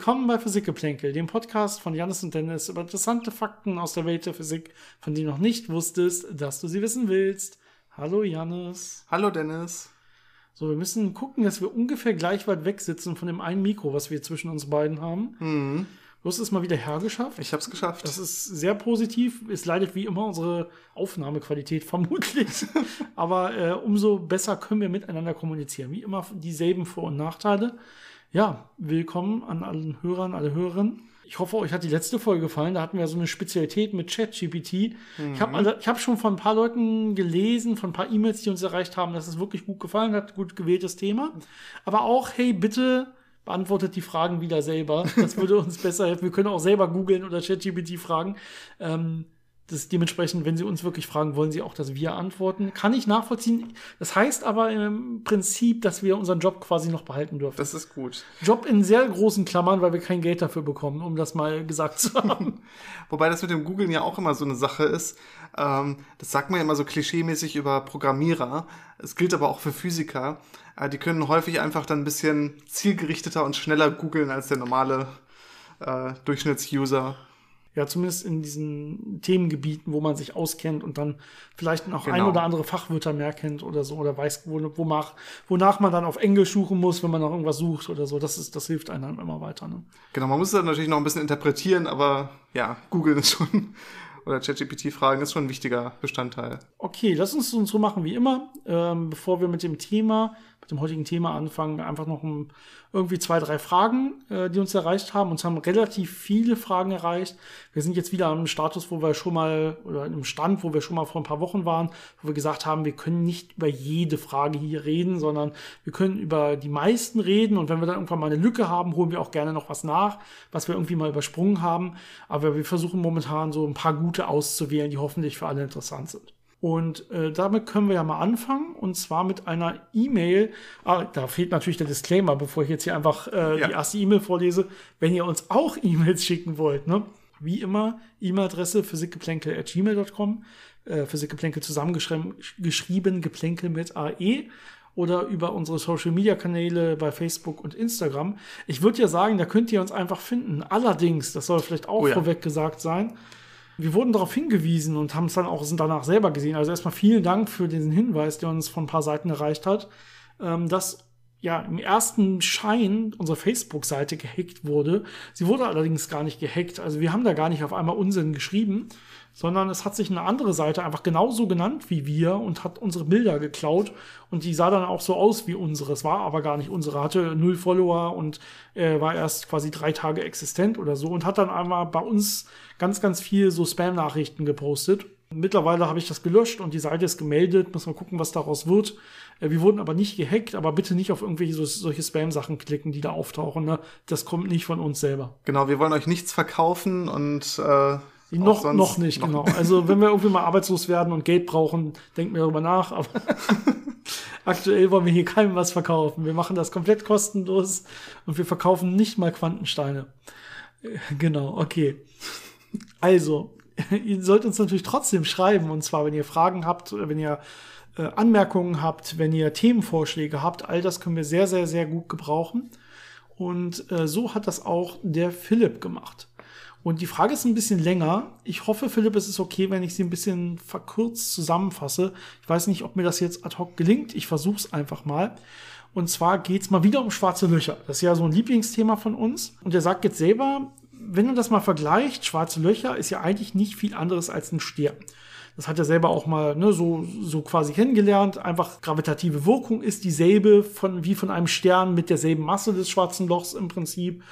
Willkommen bei Physikgeplänkel, dem Podcast von Janis und Dennis über interessante Fakten aus der Welt der Physik, von denen du noch nicht wusstest, dass du sie wissen willst. Hallo Janis. Hallo Dennis. So, wir müssen gucken, dass wir ungefähr gleich weit weg sitzen von dem einen Mikro, was wir zwischen uns beiden haben. Mhm. Du hast es mal wieder hergeschafft. Ich habe es geschafft. Das ist sehr positiv. Es leidet wie immer unsere Aufnahmequalität vermutlich. Aber äh, umso besser können wir miteinander kommunizieren. Wie immer dieselben Vor- und Nachteile. Ja, willkommen an allen Hörern, alle Hörerinnen. Ich hoffe, euch hat die letzte Folge gefallen. Da hatten wir so eine Spezialität mit ChatGPT. Mhm. Ich habe also, ich hab schon von ein paar Leuten gelesen, von ein paar E-Mails, die uns erreicht haben, dass es wirklich gut gefallen hat, gut gewähltes Thema. Aber auch, hey, bitte beantwortet die Fragen wieder selber. Das würde uns besser helfen. Wir können auch selber googeln oder ChatGPT fragen. Ähm, das dementsprechend, wenn Sie uns wirklich fragen, wollen Sie auch, dass wir antworten. Kann ich nachvollziehen. Das heißt aber im Prinzip, dass wir unseren Job quasi noch behalten dürfen. Das ist gut. Job in sehr großen Klammern, weil wir kein Geld dafür bekommen, um das mal gesagt zu haben. Wobei das mit dem Googlen ja auch immer so eine Sache ist. Ähm, das sagt man ja immer so klischeemäßig über Programmierer. Es gilt aber auch für Physiker. Äh, die können häufig einfach dann ein bisschen zielgerichteter und schneller googeln als der normale äh, Durchschnittsuser. Ja, zumindest in diesen Themengebieten, wo man sich auskennt und dann vielleicht noch genau. ein oder andere Fachwörter mehr kennt oder so oder weiß, wo, wonach, wonach man dann auf Englisch suchen muss, wenn man noch irgendwas sucht oder so. Das ist, das hilft einem immer weiter. Ne? Genau, man muss es dann natürlich noch ein bisschen interpretieren, aber ja, Google ist schon oder ChatGPT-Fragen ist schon ein wichtiger Bestandteil. Okay, lass uns so machen wie immer. Ähm, bevor wir mit dem Thema, mit dem heutigen Thema anfangen, einfach noch ein, irgendwie zwei, drei Fragen, äh, die uns erreicht haben. Uns haben relativ viele Fragen erreicht. Wir sind jetzt wieder am Status, wo wir schon mal, oder im Stand, wo wir schon mal vor ein paar Wochen waren, wo wir gesagt haben, wir können nicht über jede Frage hier reden, sondern wir können über die meisten reden. Und wenn wir dann irgendwann mal eine Lücke haben, holen wir auch gerne noch was nach, was wir irgendwie mal übersprungen haben. Aber wir versuchen momentan so ein paar gute auszuwählen, die hoffentlich für alle interessant sind. Und äh, damit können wir ja mal anfangen. Und zwar mit einer E-Mail. Ah, da fehlt natürlich der Disclaimer, bevor ich jetzt hier einfach äh, ja. die erste E-Mail vorlese. Wenn ihr uns auch E-Mails schicken wollt, ne? Wie immer, E-Mail-Adresse physikgeplänkel.gmail.com. Äh, Physikgeplänkel zusammengeschrieben, geschrieben, Geplänkel mit AE oder über unsere Social Media Kanäle bei Facebook und Instagram. Ich würde ja sagen, da könnt ihr uns einfach finden. Allerdings, das soll vielleicht auch oh ja. vorweg gesagt sein, wir wurden darauf hingewiesen und haben es dann auch sind danach selber gesehen. Also erstmal vielen Dank für diesen Hinweis, der uns von ein paar Seiten erreicht hat, ähm, dass ja im ersten Schein unsere Facebook-Seite gehackt wurde. Sie wurde allerdings gar nicht gehackt. Also wir haben da gar nicht auf einmal Unsinn geschrieben, sondern es hat sich eine andere Seite einfach genauso genannt wie wir und hat unsere Bilder geklaut und die sah dann auch so aus wie unsere. Es war aber gar nicht unsere, hatte null Follower und äh, war erst quasi drei Tage existent oder so und hat dann einmal bei uns ganz, ganz viel so Spam-Nachrichten gepostet. Mittlerweile habe ich das gelöscht und die Seite ist gemeldet. Muss mal gucken, was daraus wird. Äh, wir wurden aber nicht gehackt, aber bitte nicht auf irgendwelche so, solche Spam-Sachen klicken, die da auftauchen. Ne? Das kommt nicht von uns selber. Genau, wir wollen euch nichts verkaufen und äh, noch, noch nicht, noch genau. Also wenn wir irgendwie mal arbeitslos werden und Geld brauchen, denken wir darüber nach. Aber aktuell wollen wir hier keinem was verkaufen. Wir machen das komplett kostenlos und wir verkaufen nicht mal Quantensteine. Äh, genau, okay. Also, ihr sollt uns natürlich trotzdem schreiben. Und zwar, wenn ihr Fragen habt oder wenn ihr äh, Anmerkungen habt, wenn ihr Themenvorschläge habt. All das können wir sehr, sehr, sehr gut gebrauchen. Und äh, so hat das auch der Philipp gemacht. Und die Frage ist ein bisschen länger. Ich hoffe, Philipp, es ist okay, wenn ich sie ein bisschen verkürzt zusammenfasse. Ich weiß nicht, ob mir das jetzt ad hoc gelingt. Ich versuche es einfach mal. Und zwar geht's mal wieder um schwarze Löcher. Das ist ja so ein Lieblingsthema von uns. Und er sagt jetzt selber, wenn du das mal vergleicht, schwarze Löcher ist ja eigentlich nicht viel anderes als ein Stern. Das hat er selber auch mal ne, so, so quasi kennengelernt. Einfach gravitative Wirkung ist dieselbe von, wie von einem Stern mit derselben Masse des schwarzen Lochs im Prinzip.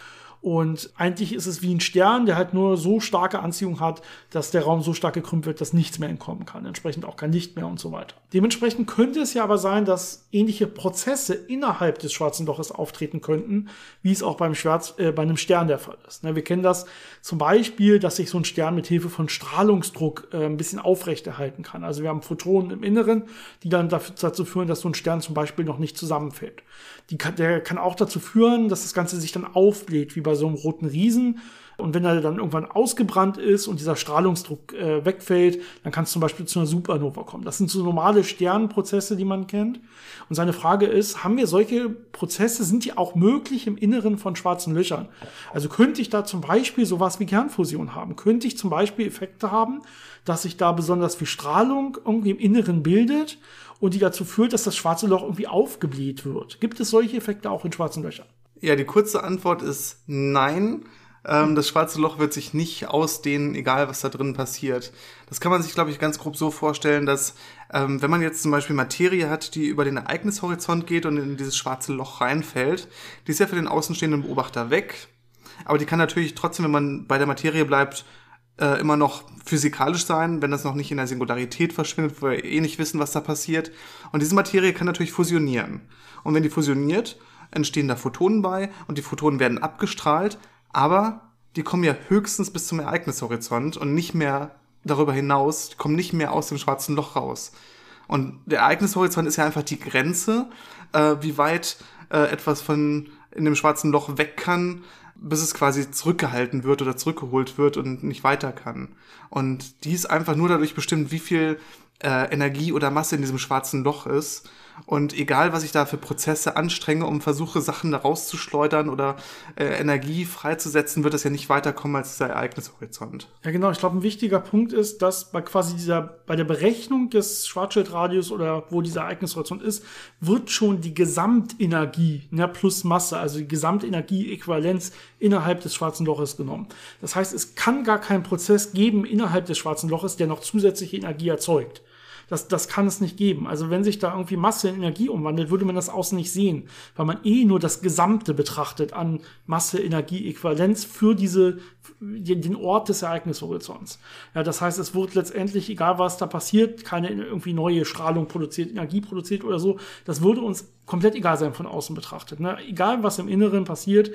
Und eigentlich ist es wie ein Stern, der halt nur so starke Anziehung hat, dass der Raum so stark gekrümmt wird, dass nichts mehr entkommen kann. Entsprechend auch kein Licht mehr und so weiter. Dementsprechend könnte es ja aber sein, dass ähnliche Prozesse innerhalb des schwarzen Loches auftreten könnten, wie es auch beim, Schwarz, äh, bei einem Stern der Fall ist. Ne, wir kennen das zum Beispiel, dass sich so ein Stern mit Hilfe von Strahlungsdruck äh, ein bisschen aufrechterhalten kann. Also wir haben Photonen im Inneren, die dann dazu führen, dass so ein Stern zum Beispiel noch nicht zusammenfällt. Die kann, der kann auch dazu führen, dass das Ganze sich dann aufbläht, wie bei so einem roten Riesen. Und wenn er dann irgendwann ausgebrannt ist und dieser Strahlungsdruck äh, wegfällt, dann kann es zum Beispiel zu einer Supernova kommen. Das sind so normale Sternenprozesse, die man kennt. Und seine Frage ist, haben wir solche Prozesse, sind die auch möglich im Inneren von schwarzen Löchern? Also könnte ich da zum Beispiel sowas wie Kernfusion haben? Könnte ich zum Beispiel Effekte haben, dass sich da besonders viel Strahlung irgendwie im Inneren bildet und die dazu führt, dass das schwarze Loch irgendwie aufgebläht wird? Gibt es solche Effekte auch in schwarzen Löchern? Ja, die kurze Antwort ist nein. Ähm, das schwarze Loch wird sich nicht ausdehnen, egal was da drin passiert. Das kann man sich, glaube ich, ganz grob so vorstellen, dass ähm, wenn man jetzt zum Beispiel Materie hat, die über den Ereignishorizont geht und in dieses schwarze Loch reinfällt, die ist ja für den außenstehenden Beobachter weg. Aber die kann natürlich trotzdem, wenn man bei der Materie bleibt, äh, immer noch physikalisch sein, wenn das noch nicht in der Singularität verschwindet, wo wir eh nicht wissen, was da passiert. Und diese Materie kann natürlich fusionieren. Und wenn die fusioniert, entstehen da Photonen bei und die Photonen werden abgestrahlt, aber die kommen ja höchstens bis zum Ereignishorizont und nicht mehr darüber hinaus, die kommen nicht mehr aus dem schwarzen Loch raus. Und der Ereignishorizont ist ja einfach die Grenze, äh, wie weit äh, etwas von in dem schwarzen Loch weg kann, bis es quasi zurückgehalten wird oder zurückgeholt wird und nicht weiter kann. Und die ist einfach nur dadurch bestimmt, wie viel äh, Energie oder Masse in diesem schwarzen Loch ist. Und egal, was ich da für Prozesse anstrenge, um versuche, Sachen da rauszuschleudern oder äh, Energie freizusetzen, wird es ja nicht weiterkommen als dieser Ereignishorizont. Ja, genau. Ich glaube, ein wichtiger Punkt ist, dass bei quasi dieser, bei der Berechnung des Schwarzschildradius oder wo dieser Ereignishorizont ist, wird schon die Gesamtenergie ne, plus Masse, also die Gesamtenergieäquivalenz innerhalb des schwarzen Loches genommen. Das heißt, es kann gar keinen Prozess geben innerhalb des schwarzen Loches, der noch zusätzliche Energie erzeugt. Das, das kann es nicht geben. Also wenn sich da irgendwie Masse in Energie umwandelt, würde man das außen nicht sehen, weil man eh nur das Gesamte betrachtet an Masse, Energie, Äquivalenz für diese, den Ort des Ereignishorizonts. Ja, das heißt, es wird letztendlich, egal was da passiert, keine irgendwie neue Strahlung produziert, Energie produziert oder so. Das würde uns komplett egal sein von außen betrachtet. Ne? Egal was im Inneren passiert,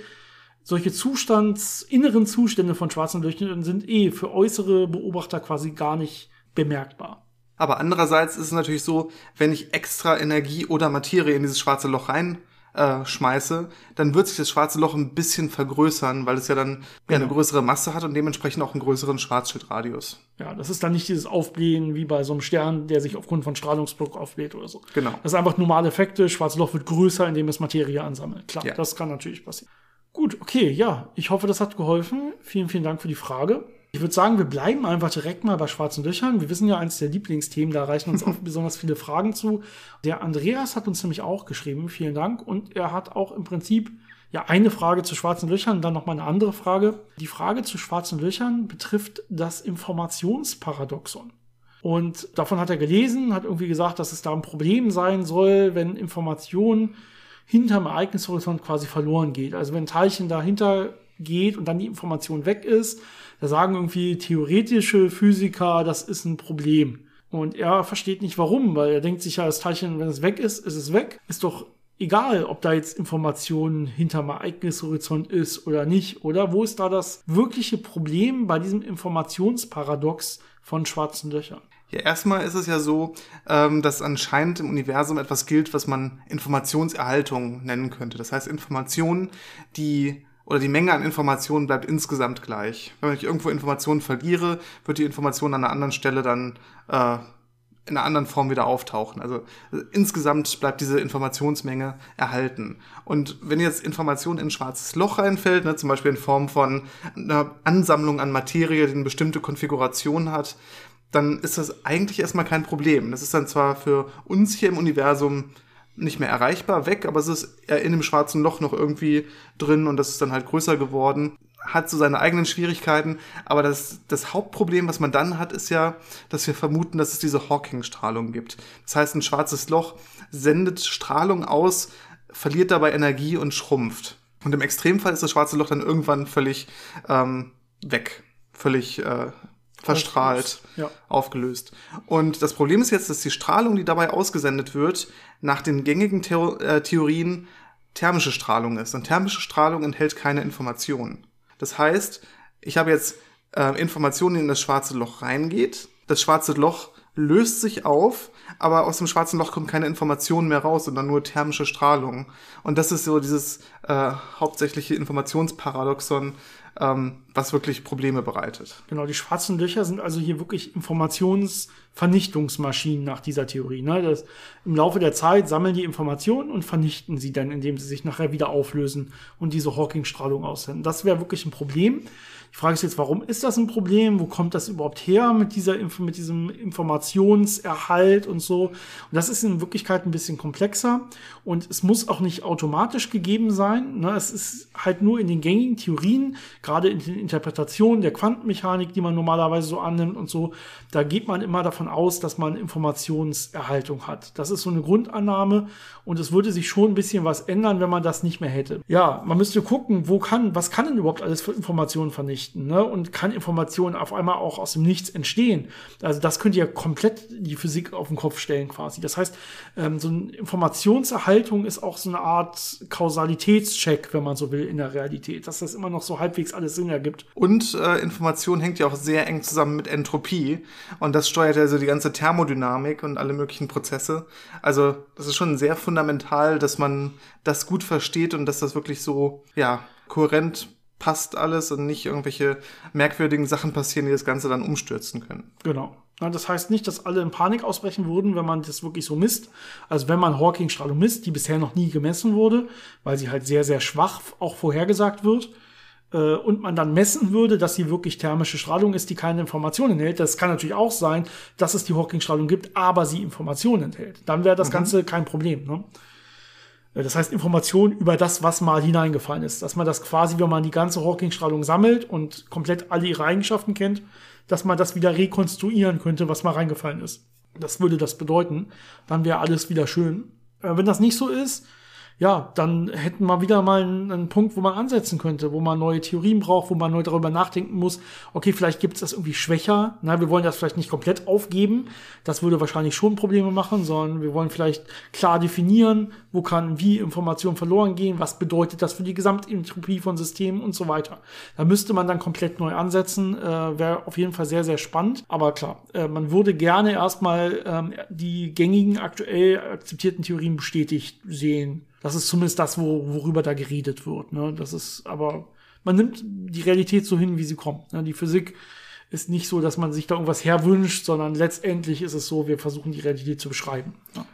solche Zustands, inneren Zustände von schwarzen Löchern sind eh für äußere Beobachter quasi gar nicht bemerkbar. Aber andererseits ist es natürlich so, wenn ich extra Energie oder Materie in dieses schwarze Loch rein äh, schmeiße, dann wird sich das schwarze Loch ein bisschen vergrößern, weil es ja dann ja, eine größere Masse hat und dementsprechend auch einen größeren Schwarzschildradius. Ja, das ist dann nicht dieses Aufblähen wie bei so einem Stern, der sich aufgrund von Strahlungsdruck aufbläht oder so. Genau. Das ist einfach normale Effekte. Schwarzes Loch wird größer, indem es Materie ansammelt. Klar, ja. das kann natürlich passieren. Gut, okay, ja, ich hoffe, das hat geholfen. Vielen, vielen Dank für die Frage. Ich würde sagen, wir bleiben einfach direkt mal bei schwarzen Löchern. Wir wissen ja, eins der Lieblingsthemen, da reichen uns auch besonders viele Fragen zu. Der Andreas hat uns nämlich auch geschrieben, vielen Dank. Und er hat auch im Prinzip ja eine Frage zu schwarzen Löchern, dann nochmal eine andere Frage. Die Frage zu schwarzen Löchern betrifft das Informationsparadoxon. Und davon hat er gelesen, hat irgendwie gesagt, dass es da ein Problem sein soll, wenn Information hinterm Ereignishorizont quasi verloren geht. Also wenn ein Teilchen dahinter geht und dann die Information weg ist, da sagen irgendwie theoretische Physiker, das ist ein Problem. Und er versteht nicht warum, weil er denkt sich ja, das Teilchen, wenn es weg ist, ist es weg. Ist doch egal, ob da jetzt Informationen hinterm Ereignishorizont ist oder nicht, oder? Wo ist da das wirkliche Problem bei diesem Informationsparadox von schwarzen Löchern? Ja, erstmal ist es ja so, ähm, dass anscheinend im Universum etwas gilt, was man Informationserhaltung nennen könnte. Das heißt, Informationen, die oder die Menge an Informationen bleibt insgesamt gleich. Wenn ich irgendwo Informationen verliere, wird die Information an einer anderen Stelle dann äh, in einer anderen Form wieder auftauchen. Also äh, insgesamt bleibt diese Informationsmenge erhalten. Und wenn jetzt Information in ein schwarzes Loch reinfällt, ne, zum Beispiel in Form von einer Ansammlung an Materie, die eine bestimmte Konfiguration hat, dann ist das eigentlich erstmal kein Problem. Das ist dann zwar für uns hier im Universum nicht mehr erreichbar weg, aber es ist in dem schwarzen Loch noch irgendwie drin und das ist dann halt größer geworden. Hat so seine eigenen Schwierigkeiten, aber das, das Hauptproblem, was man dann hat, ist ja, dass wir vermuten, dass es diese Hawking-Strahlung gibt. Das heißt, ein schwarzes Loch sendet Strahlung aus, verliert dabei Energie und schrumpft. Und im Extremfall ist das schwarze Loch dann irgendwann völlig ähm, weg, völlig äh, verstrahlt, ja. aufgelöst. Und das Problem ist jetzt, dass die Strahlung, die dabei ausgesendet wird, nach den gängigen Theo äh, Theorien thermische Strahlung ist. Und thermische Strahlung enthält keine Informationen. Das heißt, ich habe jetzt äh, Informationen, die in das schwarze Loch reingeht. Das schwarze Loch löst sich auf, aber aus dem schwarzen Loch kommt keine Information mehr raus, sondern nur thermische Strahlung. Und das ist so dieses äh, hauptsächliche Informationsparadoxon, ähm, was wirklich Probleme bereitet. Genau, die schwarzen Löcher sind also hier wirklich Informationsvernichtungsmaschinen nach dieser Theorie. Ne? Das, Im Laufe der Zeit sammeln die Informationen und vernichten sie dann, indem sie sich nachher wieder auflösen und diese Hawking-Strahlung aussenden. Das wäre wirklich ein Problem. Die Frage ist jetzt, warum ist das ein Problem? Wo kommt das überhaupt her mit dieser mit diesem Informationserhalt und so? Und das ist in Wirklichkeit ein bisschen komplexer und es muss auch nicht automatisch gegeben sein. Ne? Es ist halt nur in den gängigen Theorien, gerade in den Interpretationen der Quantenmechanik, die man normalerweise so annimmt und so, da geht man immer davon aus, dass man Informationserhaltung hat. Das ist so eine Grundannahme und es würde sich schon ein bisschen was ändern, wenn man das nicht mehr hätte. Ja, man müsste gucken, wo kann, was kann denn überhaupt alles für Informationen vernichten? Vernichten ne? und kann Informationen auf einmal auch aus dem Nichts entstehen. Also das könnte ja komplett die Physik auf den Kopf stellen quasi. Das heißt, ähm, so eine Informationserhaltung ist auch so eine Art Kausalitätscheck, wenn man so will, in der Realität, dass das immer noch so halbwegs alles Sinn ergibt. Und äh, Information hängt ja auch sehr eng zusammen mit Entropie und das steuert ja so die ganze Thermodynamik und alle möglichen Prozesse. Also das ist schon sehr fundamental, dass man das gut versteht und dass das wirklich so, ja, kohärent passt alles und nicht irgendwelche merkwürdigen Sachen passieren, die das Ganze dann umstürzen können. Genau. Das heißt nicht, dass alle in Panik ausbrechen würden, wenn man das wirklich so misst. Also wenn man Hawking-Strahlung misst, die bisher noch nie gemessen wurde, weil sie halt sehr, sehr schwach auch vorhergesagt wird, äh, und man dann messen würde, dass sie wirklich thermische Strahlung ist, die keine Informationen enthält. Das kann natürlich auch sein, dass es die Hawking-Strahlung gibt, aber sie Informationen enthält. Dann wäre das mhm. Ganze kein Problem. Ne? Äh, das heißt Information über das, was mal hineingefallen ist. Dass man das quasi, wenn man die ganze Hawking-Strahlung sammelt und komplett alle ihre Eigenschaften kennt, dass man das wieder rekonstruieren könnte, was mal reingefallen ist. Das würde das bedeuten. Dann wäre alles wieder schön. Äh, wenn das nicht so ist, ja, dann hätten wir wieder mal einen, einen, Punkt, wo man ansetzen könnte, wo man neue Theorien braucht, wo man neu darüber nachdenken muss, okay, vielleicht gibt es das irgendwie schwächer, na, wir wollen das vielleicht nicht komplett aufgeben, das würde wahrscheinlich schon Probleme machen, sondern wir wollen vielleicht klar definieren, wo kann wie Informationen verloren gehen, was bedeutet das für die Gesamtentropie von Systemen und so weiter. Da müsste man dann komplett neu ansetzen, äh, wäre auf jeden Fall sehr, sehr spannend, aber klar, äh, man würde gerne erstmal ähm, die gängigen aktuell akzeptierten Theorien bestätigt sehen. Das ist zumindest das, wo, worüber da geredet wird. Ne? Das ist aber, man nimmt die Realität so hin, wie sie kommt. Ne? Die Physik ist nicht so, dass man sich da irgendwas herwünscht, sondern letztendlich ist es so, wir versuchen die Realität zu beschreiben. Ja.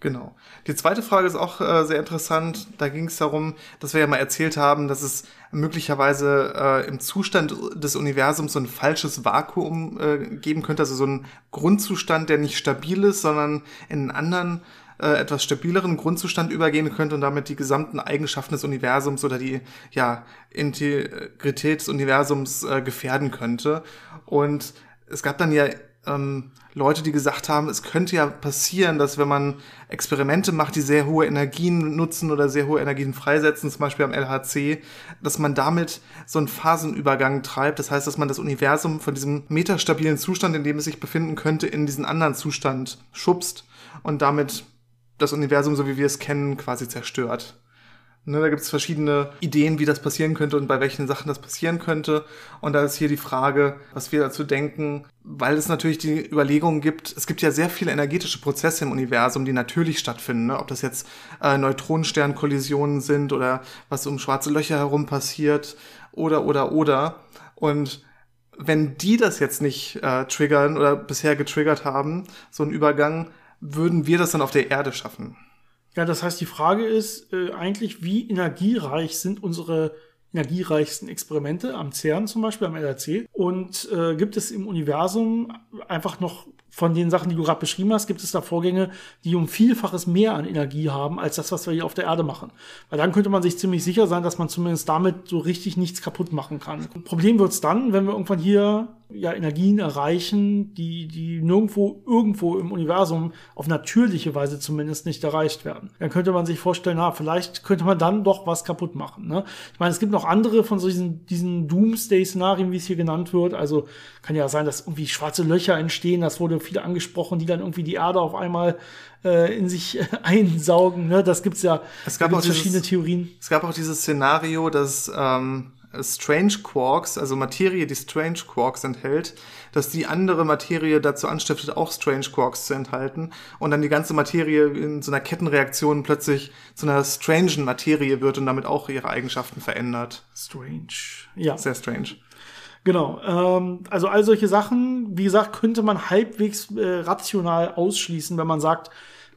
Genau. Die zweite Frage ist auch äh, sehr interessant. Da ging es darum, dass wir ja mal erzählt haben, dass es möglicherweise äh, im Zustand des Universums so ein falsches Vakuum äh, geben könnte, also so ein Grundzustand, der nicht stabil ist, sondern in einen anderen äh, etwas stabileren Grundzustand übergehen könnte und damit die gesamten Eigenschaften des Universums oder die ja, Integrität des Universums äh, gefährden könnte. Und es gab dann ja ähm, Leute, die gesagt haben, es könnte ja passieren, dass wenn man Experimente macht, die sehr hohe Energien nutzen oder sehr hohe Energien freisetzen, zum Beispiel am LHC, dass man damit so einen Phasenübergang treibt. Das heißt, dass man das Universum von diesem metastabilen Zustand, in dem es sich befinden könnte, in diesen anderen Zustand schubst und damit das Universum, so wie wir es kennen, quasi zerstört. Ne, da gibt es verschiedene Ideen, wie das passieren könnte und bei welchen Sachen das passieren könnte. Und da ist hier die Frage, was wir dazu denken, weil es natürlich die Überlegungen gibt, es gibt ja sehr viele energetische Prozesse im Universum, die natürlich stattfinden. Ne? Ob das jetzt äh, Neutronensternkollisionen sind oder was um schwarze Löcher herum passiert oder, oder, oder. Und wenn die das jetzt nicht äh, triggern oder bisher getriggert haben, so ein Übergang, würden wir das dann auf der Erde schaffen? Ja, das heißt, die Frage ist äh, eigentlich, wie energiereich sind unsere energiereichsten Experimente am CERN zum Beispiel, am LRC? Und äh, gibt es im Universum einfach noch von den Sachen, die du gerade beschrieben hast, gibt es da Vorgänge, die um Vielfaches mehr an Energie haben, als das, was wir hier auf der Erde machen. Weil dann könnte man sich ziemlich sicher sein, dass man zumindest damit so richtig nichts kaputt machen kann. Problem wird's dann, wenn wir irgendwann hier ja, Energien erreichen, die, die nirgendwo, irgendwo im Universum auf natürliche Weise zumindest nicht erreicht werden. Dann könnte man sich vorstellen, na, vielleicht könnte man dann doch was kaputt machen. Ne? Ich meine, es gibt noch andere von so diesen, diesen Doomsday-Szenarien, wie es hier genannt wird. Also kann ja sein, dass irgendwie schwarze Löcher entstehen. Das wurde viele angesprochen, die dann irgendwie die Erde auf einmal äh, in sich einsaugen. Ne? Das gibt's ja. Es gab auch verschiedene dieses, Theorien. Es gab auch dieses Szenario, dass ähm, Strange Quarks, also Materie, die Strange Quarks enthält, dass die andere Materie dazu anstiftet, auch Strange Quarks zu enthalten und dann die ganze Materie in so einer Kettenreaktion plötzlich zu einer strangen Materie wird und damit auch ihre Eigenschaften verändert. Strange. Ja. Sehr strange. Genau. Ähm, also all solche Sachen, wie gesagt, könnte man halbwegs äh, rational ausschließen, wenn man sagt,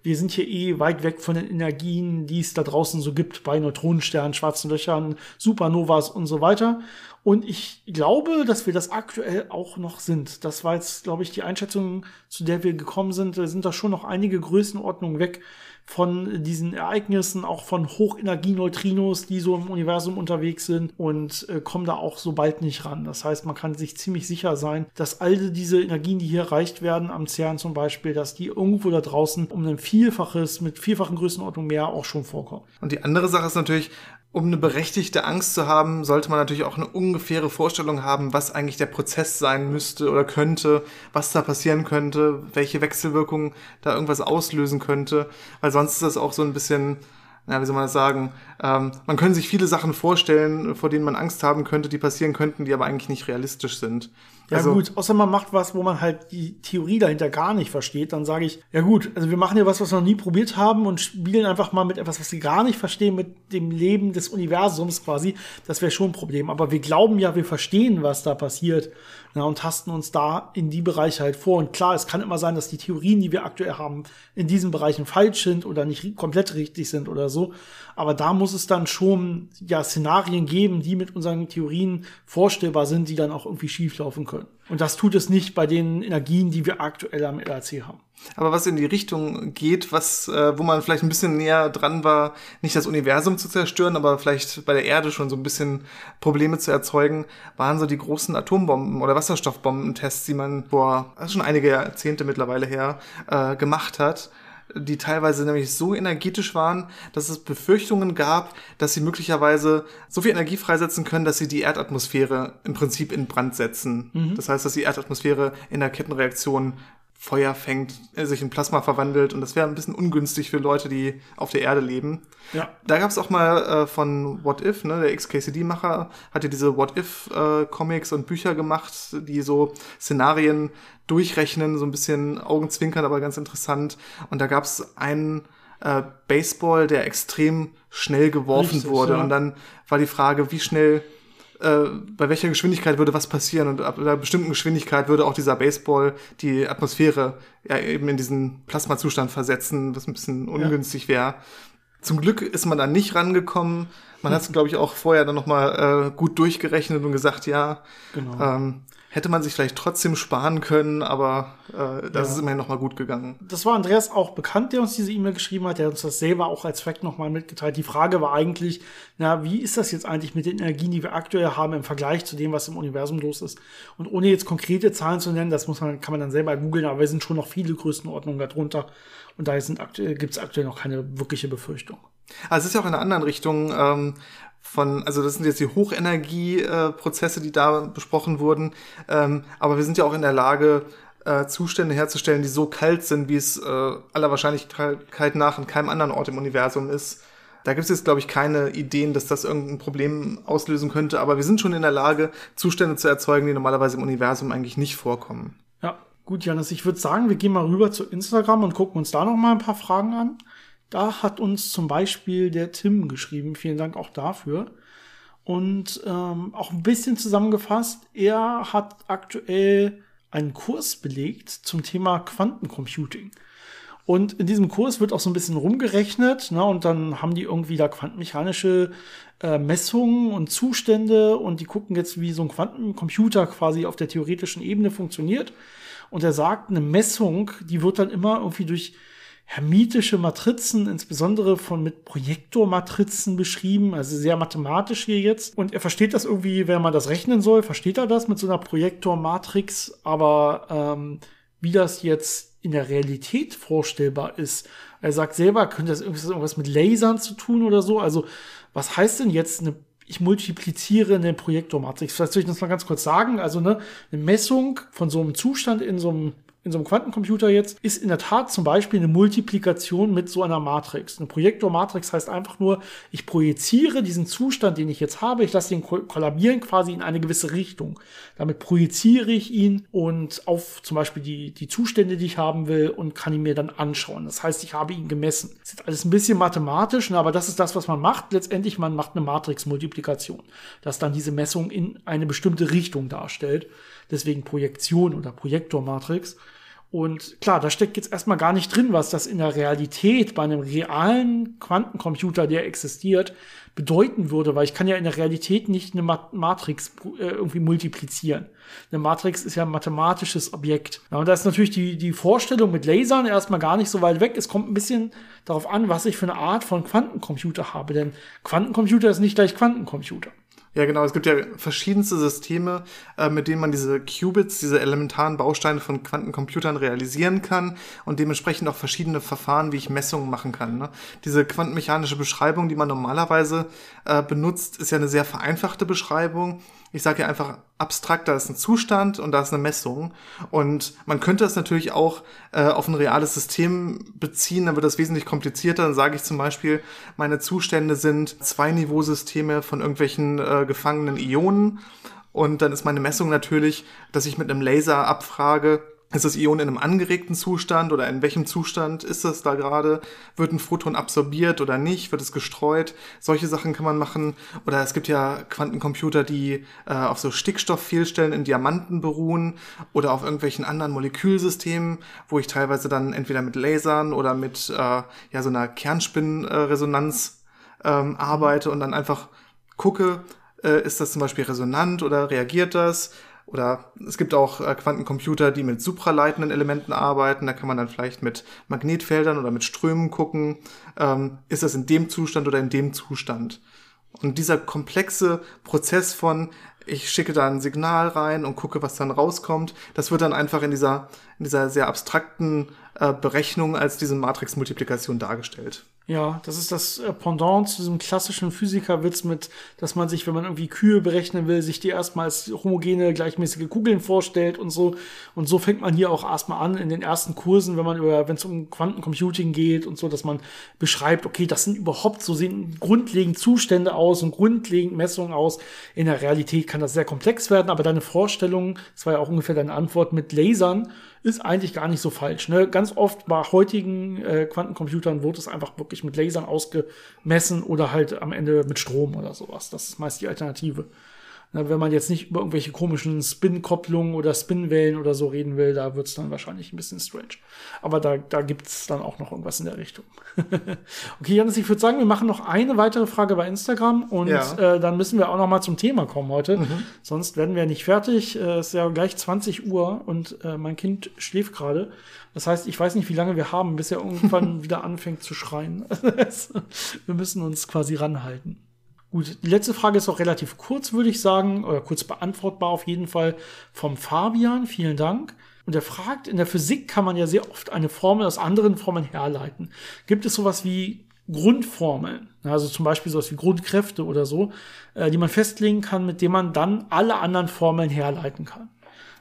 wir sind hier eh weit weg von den Energien, die es da draußen so gibt bei Neutronensternen, schwarzen Löchern, Supernovas und so weiter. Und ich glaube, dass wir das aktuell auch noch sind. Das war jetzt, glaube ich, die Einschätzung, zu der wir gekommen sind. Da sind da schon noch einige Größenordnungen weg von diesen Ereignissen, auch von Hochenergieneutrinos, die so im Universum unterwegs sind und äh, kommen da auch so bald nicht ran. Das heißt, man kann sich ziemlich sicher sein, dass all diese Energien, die hier erreicht werden, am CERN zum Beispiel, dass die irgendwo da draußen um ein Vielfaches mit vielfachen Größenordnung mehr auch schon vorkommen. Und die andere Sache ist natürlich, um eine berechtigte Angst zu haben, sollte man natürlich auch eine ungefähre Vorstellung haben, was eigentlich der Prozess sein müsste oder könnte, was da passieren könnte, welche Wechselwirkungen da irgendwas auslösen könnte, weil sonst ist das auch so ein bisschen, na, wie soll man das sagen, ähm, man könnte sich viele Sachen vorstellen, vor denen man Angst haben könnte, die passieren könnten, die aber eigentlich nicht realistisch sind. Ja also, gut, außer man macht was, wo man halt die Theorie dahinter gar nicht versteht, dann sage ich, ja gut, also wir machen ja was, was wir noch nie probiert haben und spielen einfach mal mit etwas, was wir gar nicht verstehen, mit dem Leben des Universums quasi. Das wäre schon ein Problem. Aber wir glauben ja, wir verstehen, was da passiert na, und tasten uns da in die Bereiche halt vor. Und klar, es kann immer sein, dass die Theorien, die wir aktuell haben, in diesen Bereichen falsch sind oder nicht komplett richtig sind oder so. Aber da muss es dann schon ja Szenarien geben, die mit unseren Theorien vorstellbar sind, die dann auch irgendwie schieflaufen können. Und das tut es nicht bei den Energien, die wir aktuell am LHC haben. Aber was in die Richtung geht, was, äh, wo man vielleicht ein bisschen näher dran war, nicht das Universum zu zerstören, aber vielleicht bei der Erde schon so ein bisschen Probleme zu erzeugen, waren so die großen Atombomben oder Wasserstoffbombentests, die man vor schon einige Jahrzehnte mittlerweile her äh, gemacht hat die teilweise nämlich so energetisch waren, dass es Befürchtungen gab, dass sie möglicherweise so viel Energie freisetzen können, dass sie die Erdatmosphäre im Prinzip in Brand setzen. Mhm. Das heißt, dass die Erdatmosphäre in der Kettenreaktion Feuer fängt, äh, sich in Plasma verwandelt und das wäre ein bisschen ungünstig für Leute, die auf der Erde leben. Ja. Da gab es auch mal äh, von What If, ne, der XKCD-Macher hat ja diese What If-Comics äh, und Bücher gemacht, die so Szenarien durchrechnen, so ein bisschen Augenzwinkern, aber ganz interessant. Und da gab es einen äh, Baseball, der extrem schnell geworfen Richtig, wurde. Ja. Und dann war die Frage, wie schnell äh, bei welcher Geschwindigkeit würde was passieren und ab einer bestimmten Geschwindigkeit würde auch dieser Baseball die Atmosphäre ja eben in diesen Plasmazustand versetzen, was ein bisschen ungünstig wäre. Zum Glück ist man da nicht rangekommen. Man hat es, glaube ich, auch vorher dann nochmal äh, gut durchgerechnet und gesagt, ja, genau. ähm, hätte man sich vielleicht trotzdem sparen können, aber äh, das ja. ist immerhin nochmal gut gegangen. Das war Andreas auch bekannt, der uns diese E-Mail geschrieben hat, der uns das selber auch als Fact nochmal mitgeteilt. Die Frage war eigentlich, na, wie ist das jetzt eigentlich mit den Energien, die wir aktuell haben im Vergleich zu dem, was im Universum los ist? Und ohne jetzt konkrete Zahlen zu nennen, das muss man, kann man dann selber googeln, aber wir sind schon noch viele Größenordnungen darunter. Und da gibt es aktuell noch keine wirkliche Befürchtung. Also es ist ja auch in einer anderen Richtung. Ähm, von, also das sind jetzt die Hochenergieprozesse, äh, die da besprochen wurden, ähm, aber wir sind ja auch in der Lage, äh, Zustände herzustellen, die so kalt sind, wie es äh, aller Wahrscheinlichkeit nach in keinem anderen Ort im Universum ist. Da gibt es jetzt, glaube ich, keine Ideen, dass das irgendein Problem auslösen könnte, aber wir sind schon in der Lage, Zustände zu erzeugen, die normalerweise im Universum eigentlich nicht vorkommen. Ja, gut, Janis, ich würde sagen, wir gehen mal rüber zu Instagram und gucken uns da noch mal ein paar Fragen an. Da hat uns zum Beispiel der Tim geschrieben. Vielen Dank auch dafür. Und ähm, auch ein bisschen zusammengefasst, er hat aktuell einen Kurs belegt zum Thema Quantencomputing. Und in diesem Kurs wird auch so ein bisschen rumgerechnet, ne, und dann haben die irgendwie da quantenmechanische äh, Messungen und Zustände und die gucken jetzt, wie so ein Quantencomputer quasi auf der theoretischen Ebene funktioniert. Und er sagt, eine Messung, die wird dann immer irgendwie durch hermitische Matrizen, insbesondere von mit Projektormatrizen beschrieben, also sehr mathematisch hier jetzt. Und er versteht das irgendwie, wenn man das rechnen soll, versteht er das mit so einer Projektormatrix, aber ähm, wie das jetzt in der Realität vorstellbar ist. Er sagt selber, könnte das irgendwas mit Lasern zu tun oder so? Also, was heißt denn jetzt eine ich multipliziere eine Projektormatrix. Vielleicht soll ich das mal ganz kurz sagen. Also ne, eine Messung von so einem Zustand in so einem in so einem Quantencomputer jetzt, ist in der Tat zum Beispiel eine Multiplikation mit so einer Matrix. Eine Projektormatrix heißt einfach nur, ich projiziere diesen Zustand, den ich jetzt habe, ich lasse ihn kollabieren quasi in eine gewisse Richtung. Damit projiziere ich ihn und auf zum Beispiel die, die Zustände, die ich haben will und kann ihn mir dann anschauen. Das heißt, ich habe ihn gemessen. Das ist alles ein bisschen mathematisch, ne, aber das ist das, was man macht. Letztendlich, man macht eine Matrix-Multiplikation, dass dann diese Messung in eine bestimmte Richtung darstellt. Deswegen Projektion oder Projektormatrix. Und klar, da steckt jetzt erstmal gar nicht drin, was das in der Realität bei einem realen Quantencomputer, der existiert, bedeuten würde, weil ich kann ja in der Realität nicht eine Matrix äh, irgendwie multiplizieren. Eine Matrix ist ja ein mathematisches Objekt. Und da ist natürlich die, die Vorstellung mit Lasern erstmal gar nicht so weit weg. Es kommt ein bisschen darauf an, was ich für eine Art von Quantencomputer habe, denn Quantencomputer ist nicht gleich Quantencomputer. Ja, genau. Es gibt ja verschiedenste Systeme, äh, mit denen man diese Qubits, diese elementaren Bausteine von Quantencomputern realisieren kann und dementsprechend auch verschiedene Verfahren, wie ich Messungen machen kann. Ne? Diese quantenmechanische Beschreibung, die man normalerweise äh, benutzt, ist ja eine sehr vereinfachte Beschreibung ich sage ja einfach abstrakt, da ist ein Zustand und da ist eine Messung. Und man könnte das natürlich auch äh, auf ein reales System beziehen, dann wird das wesentlich komplizierter. Dann sage ich zum Beispiel, meine Zustände sind zwei Niveausysteme von irgendwelchen äh, gefangenen Ionen. Und dann ist meine Messung natürlich, dass ich mit einem Laser abfrage, ist das Ion in einem angeregten Zustand oder in welchem Zustand ist das da gerade? Wird ein Photon absorbiert oder nicht? Wird es gestreut? Solche Sachen kann man machen. Oder es gibt ja Quantencomputer, die äh, auf so Stickstofffehlstellen in Diamanten beruhen oder auf irgendwelchen anderen Molekülsystemen, wo ich teilweise dann entweder mit Lasern oder mit äh, ja so einer Kernspinnresonanz ähm, arbeite und dann einfach gucke, äh, ist das zum Beispiel resonant oder reagiert das? Oder es gibt auch äh, Quantencomputer, die mit supraleitenden Elementen arbeiten. Da kann man dann vielleicht mit Magnetfeldern oder mit Strömen gucken, ähm, ist das in dem Zustand oder in dem Zustand. Und dieser komplexe Prozess von, ich schicke da ein Signal rein und gucke, was dann rauskommt, das wird dann einfach in dieser, in dieser sehr abstrakten äh, Berechnung als diese Matrix-Multiplikation dargestellt. Ja, das ist das äh, Pendant zu diesem klassischen Physikerwitz mit, dass man sich, wenn man irgendwie Kühe berechnen will, sich die erstmal als homogene, gleichmäßige Kugeln vorstellt und so. Und so fängt man hier auch erstmal an in den ersten Kursen, wenn man über, wenn es um Quantencomputing geht und so, dass man beschreibt, okay, das sind überhaupt, so sehen grundlegend Zustände aus und grundlegend Messungen aus. In der Realität kann das sehr komplex werden, aber deine Vorstellung, das war ja auch ungefähr deine Antwort mit Lasern, ist eigentlich gar nicht so falsch. Ne? Ganz oft bei heutigen äh, Quantencomputern wird es einfach wirklich mit Lasern ausgemessen oder halt am Ende mit Strom oder sowas. Das ist meist die Alternative. Wenn man jetzt nicht über irgendwelche komischen Spin-Kopplungen oder Spinwellen oder so reden will, da wird's dann wahrscheinlich ein bisschen strange. Aber da, da gibt's dann auch noch irgendwas in der Richtung. okay, Janis, ich würde sagen, wir machen noch eine weitere Frage bei Instagram und ja. äh, dann müssen wir auch noch mal zum Thema kommen heute. Mhm. Sonst werden wir nicht fertig. Äh, es ist ja gleich 20 Uhr und äh, mein Kind schläft gerade. Das heißt, ich weiß nicht, wie lange wir haben, bis er irgendwann wieder anfängt zu schreien. wir müssen uns quasi ranhalten. Gut, die letzte Frage ist auch relativ kurz, würde ich sagen, oder kurz beantwortbar auf jeden Fall vom Fabian. Vielen Dank. Und er fragt, in der Physik kann man ja sehr oft eine Formel aus anderen Formeln herleiten. Gibt es sowas wie Grundformeln, also zum Beispiel sowas wie Grundkräfte oder so, äh, die man festlegen kann, mit denen man dann alle anderen Formeln herleiten kann?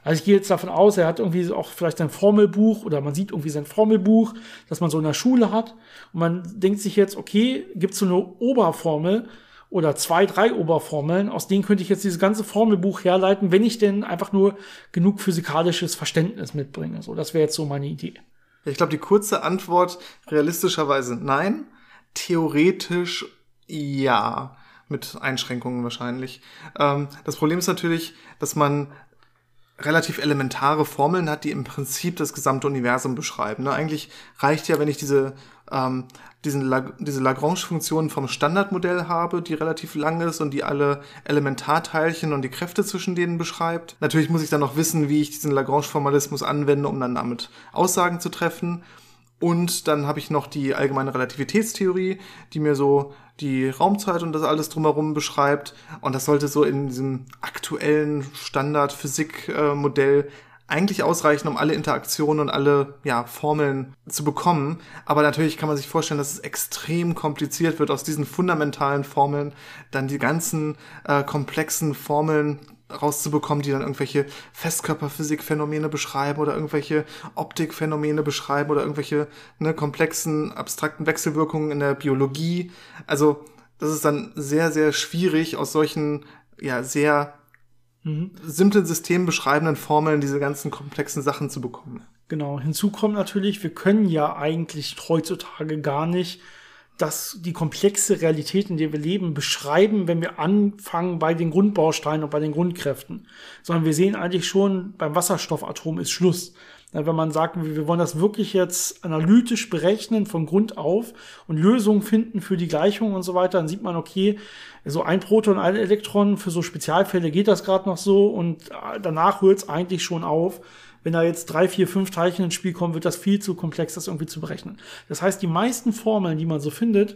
Also ich gehe jetzt davon aus, er hat irgendwie auch vielleicht sein Formelbuch oder man sieht irgendwie sein Formelbuch, das man so in der Schule hat. Und man denkt sich jetzt, okay, gibt es so eine Oberformel, oder zwei, drei Oberformeln, aus denen könnte ich jetzt dieses ganze Formelbuch herleiten, wenn ich denn einfach nur genug physikalisches Verständnis mitbringe. So, das wäre jetzt so meine Idee. Ich glaube, die kurze Antwort realistischerweise nein. Theoretisch ja. Mit Einschränkungen wahrscheinlich. Ähm, das Problem ist natürlich, dass man relativ elementare Formeln hat, die im Prinzip das gesamte Universum beschreiben. Ne? Eigentlich reicht ja, wenn ich diese, ähm, diesen La diese Lagrange-Funktion vom Standardmodell habe, die relativ lang ist und die alle Elementarteilchen und die Kräfte zwischen denen beschreibt. Natürlich muss ich dann noch wissen, wie ich diesen Lagrange-Formalismus anwende, um dann damit Aussagen zu treffen. Und dann habe ich noch die allgemeine Relativitätstheorie, die mir so die Raumzeit und das alles drumherum beschreibt. Und das sollte so in diesem aktuellen Standard-Physik-Modell eigentlich ausreichen, um alle Interaktionen und alle ja, Formeln zu bekommen. Aber natürlich kann man sich vorstellen, dass es extrem kompliziert wird, aus diesen fundamentalen Formeln dann die ganzen äh, komplexen Formeln rauszubekommen, die dann irgendwelche Festkörperphysikphänomene beschreiben oder irgendwelche Optikphänomene beschreiben oder irgendwelche ne, komplexen, abstrakten Wechselwirkungen in der Biologie. Also das ist dann sehr, sehr schwierig, aus solchen ja sehr mhm. simplen Systemen beschreibenden Formeln diese ganzen komplexen Sachen zu bekommen. Genau, hinzu kommt natürlich, wir können ja eigentlich heutzutage gar nicht das, die komplexe Realität, in der wir leben, beschreiben, wenn wir anfangen bei den Grundbausteinen und bei den Grundkräften. Sondern wir sehen eigentlich schon, beim Wasserstoffatom ist Schluss. Wenn man sagt, wir wollen das wirklich jetzt analytisch berechnen von Grund auf und Lösungen finden für die Gleichung und so weiter, dann sieht man, okay, so ein Proton, ein Elektron, für so Spezialfälle geht das gerade noch so und danach hört es eigentlich schon auf wenn da jetzt drei, vier, fünf Teilchen ins Spiel kommen, wird das viel zu komplex, das irgendwie zu berechnen. Das heißt, die meisten Formeln, die man so findet,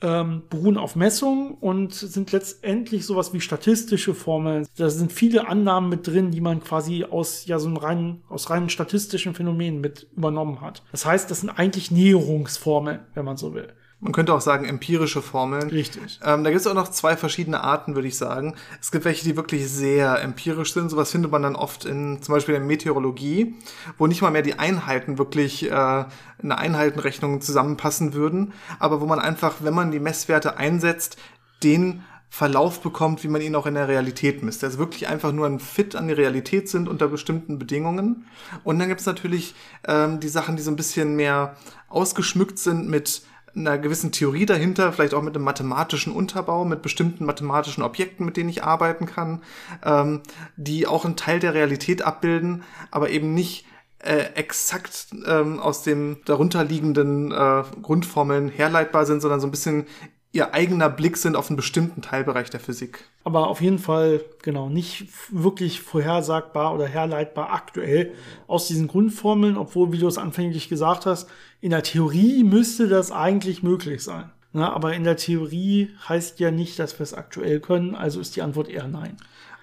ähm, beruhen auf Messungen und sind letztendlich sowas wie statistische Formeln. Da sind viele Annahmen mit drin, die man quasi aus ja so einem reinen, aus reinen statistischen Phänomenen mit übernommen hat. Das heißt, das sind eigentlich Näherungsformeln, wenn man so will. Man könnte auch sagen empirische Formeln. Richtig. Ähm, da gibt es auch noch zwei verschiedene Arten, würde ich sagen. Es gibt welche, die wirklich sehr empirisch sind. Sowas findet man dann oft in zum Beispiel in der Meteorologie, wo nicht mal mehr die Einheiten wirklich äh, eine Einheitenrechnung zusammenpassen würden, aber wo man einfach, wenn man die Messwerte einsetzt, den Verlauf bekommt, wie man ihn auch in der Realität misst. Also wirklich einfach nur ein Fit an die Realität sind unter bestimmten Bedingungen. Und dann gibt es natürlich ähm, die Sachen, die so ein bisschen mehr ausgeschmückt sind mit einer gewissen Theorie dahinter, vielleicht auch mit einem mathematischen Unterbau, mit bestimmten mathematischen Objekten, mit denen ich arbeiten kann, ähm, die auch einen Teil der Realität abbilden, aber eben nicht äh, exakt ähm, aus dem darunterliegenden äh, Grundformeln herleitbar sind, sondern so ein bisschen ihr eigener Blick sind auf einen bestimmten Teilbereich der Physik. Aber auf jeden Fall, genau, nicht wirklich vorhersagbar oder herleitbar aktuell aus diesen Grundformeln, obwohl, wie du es anfänglich gesagt hast, in der Theorie müsste das eigentlich möglich sein. Na, aber in der Theorie heißt ja nicht, dass wir es aktuell können, also ist die Antwort eher nein.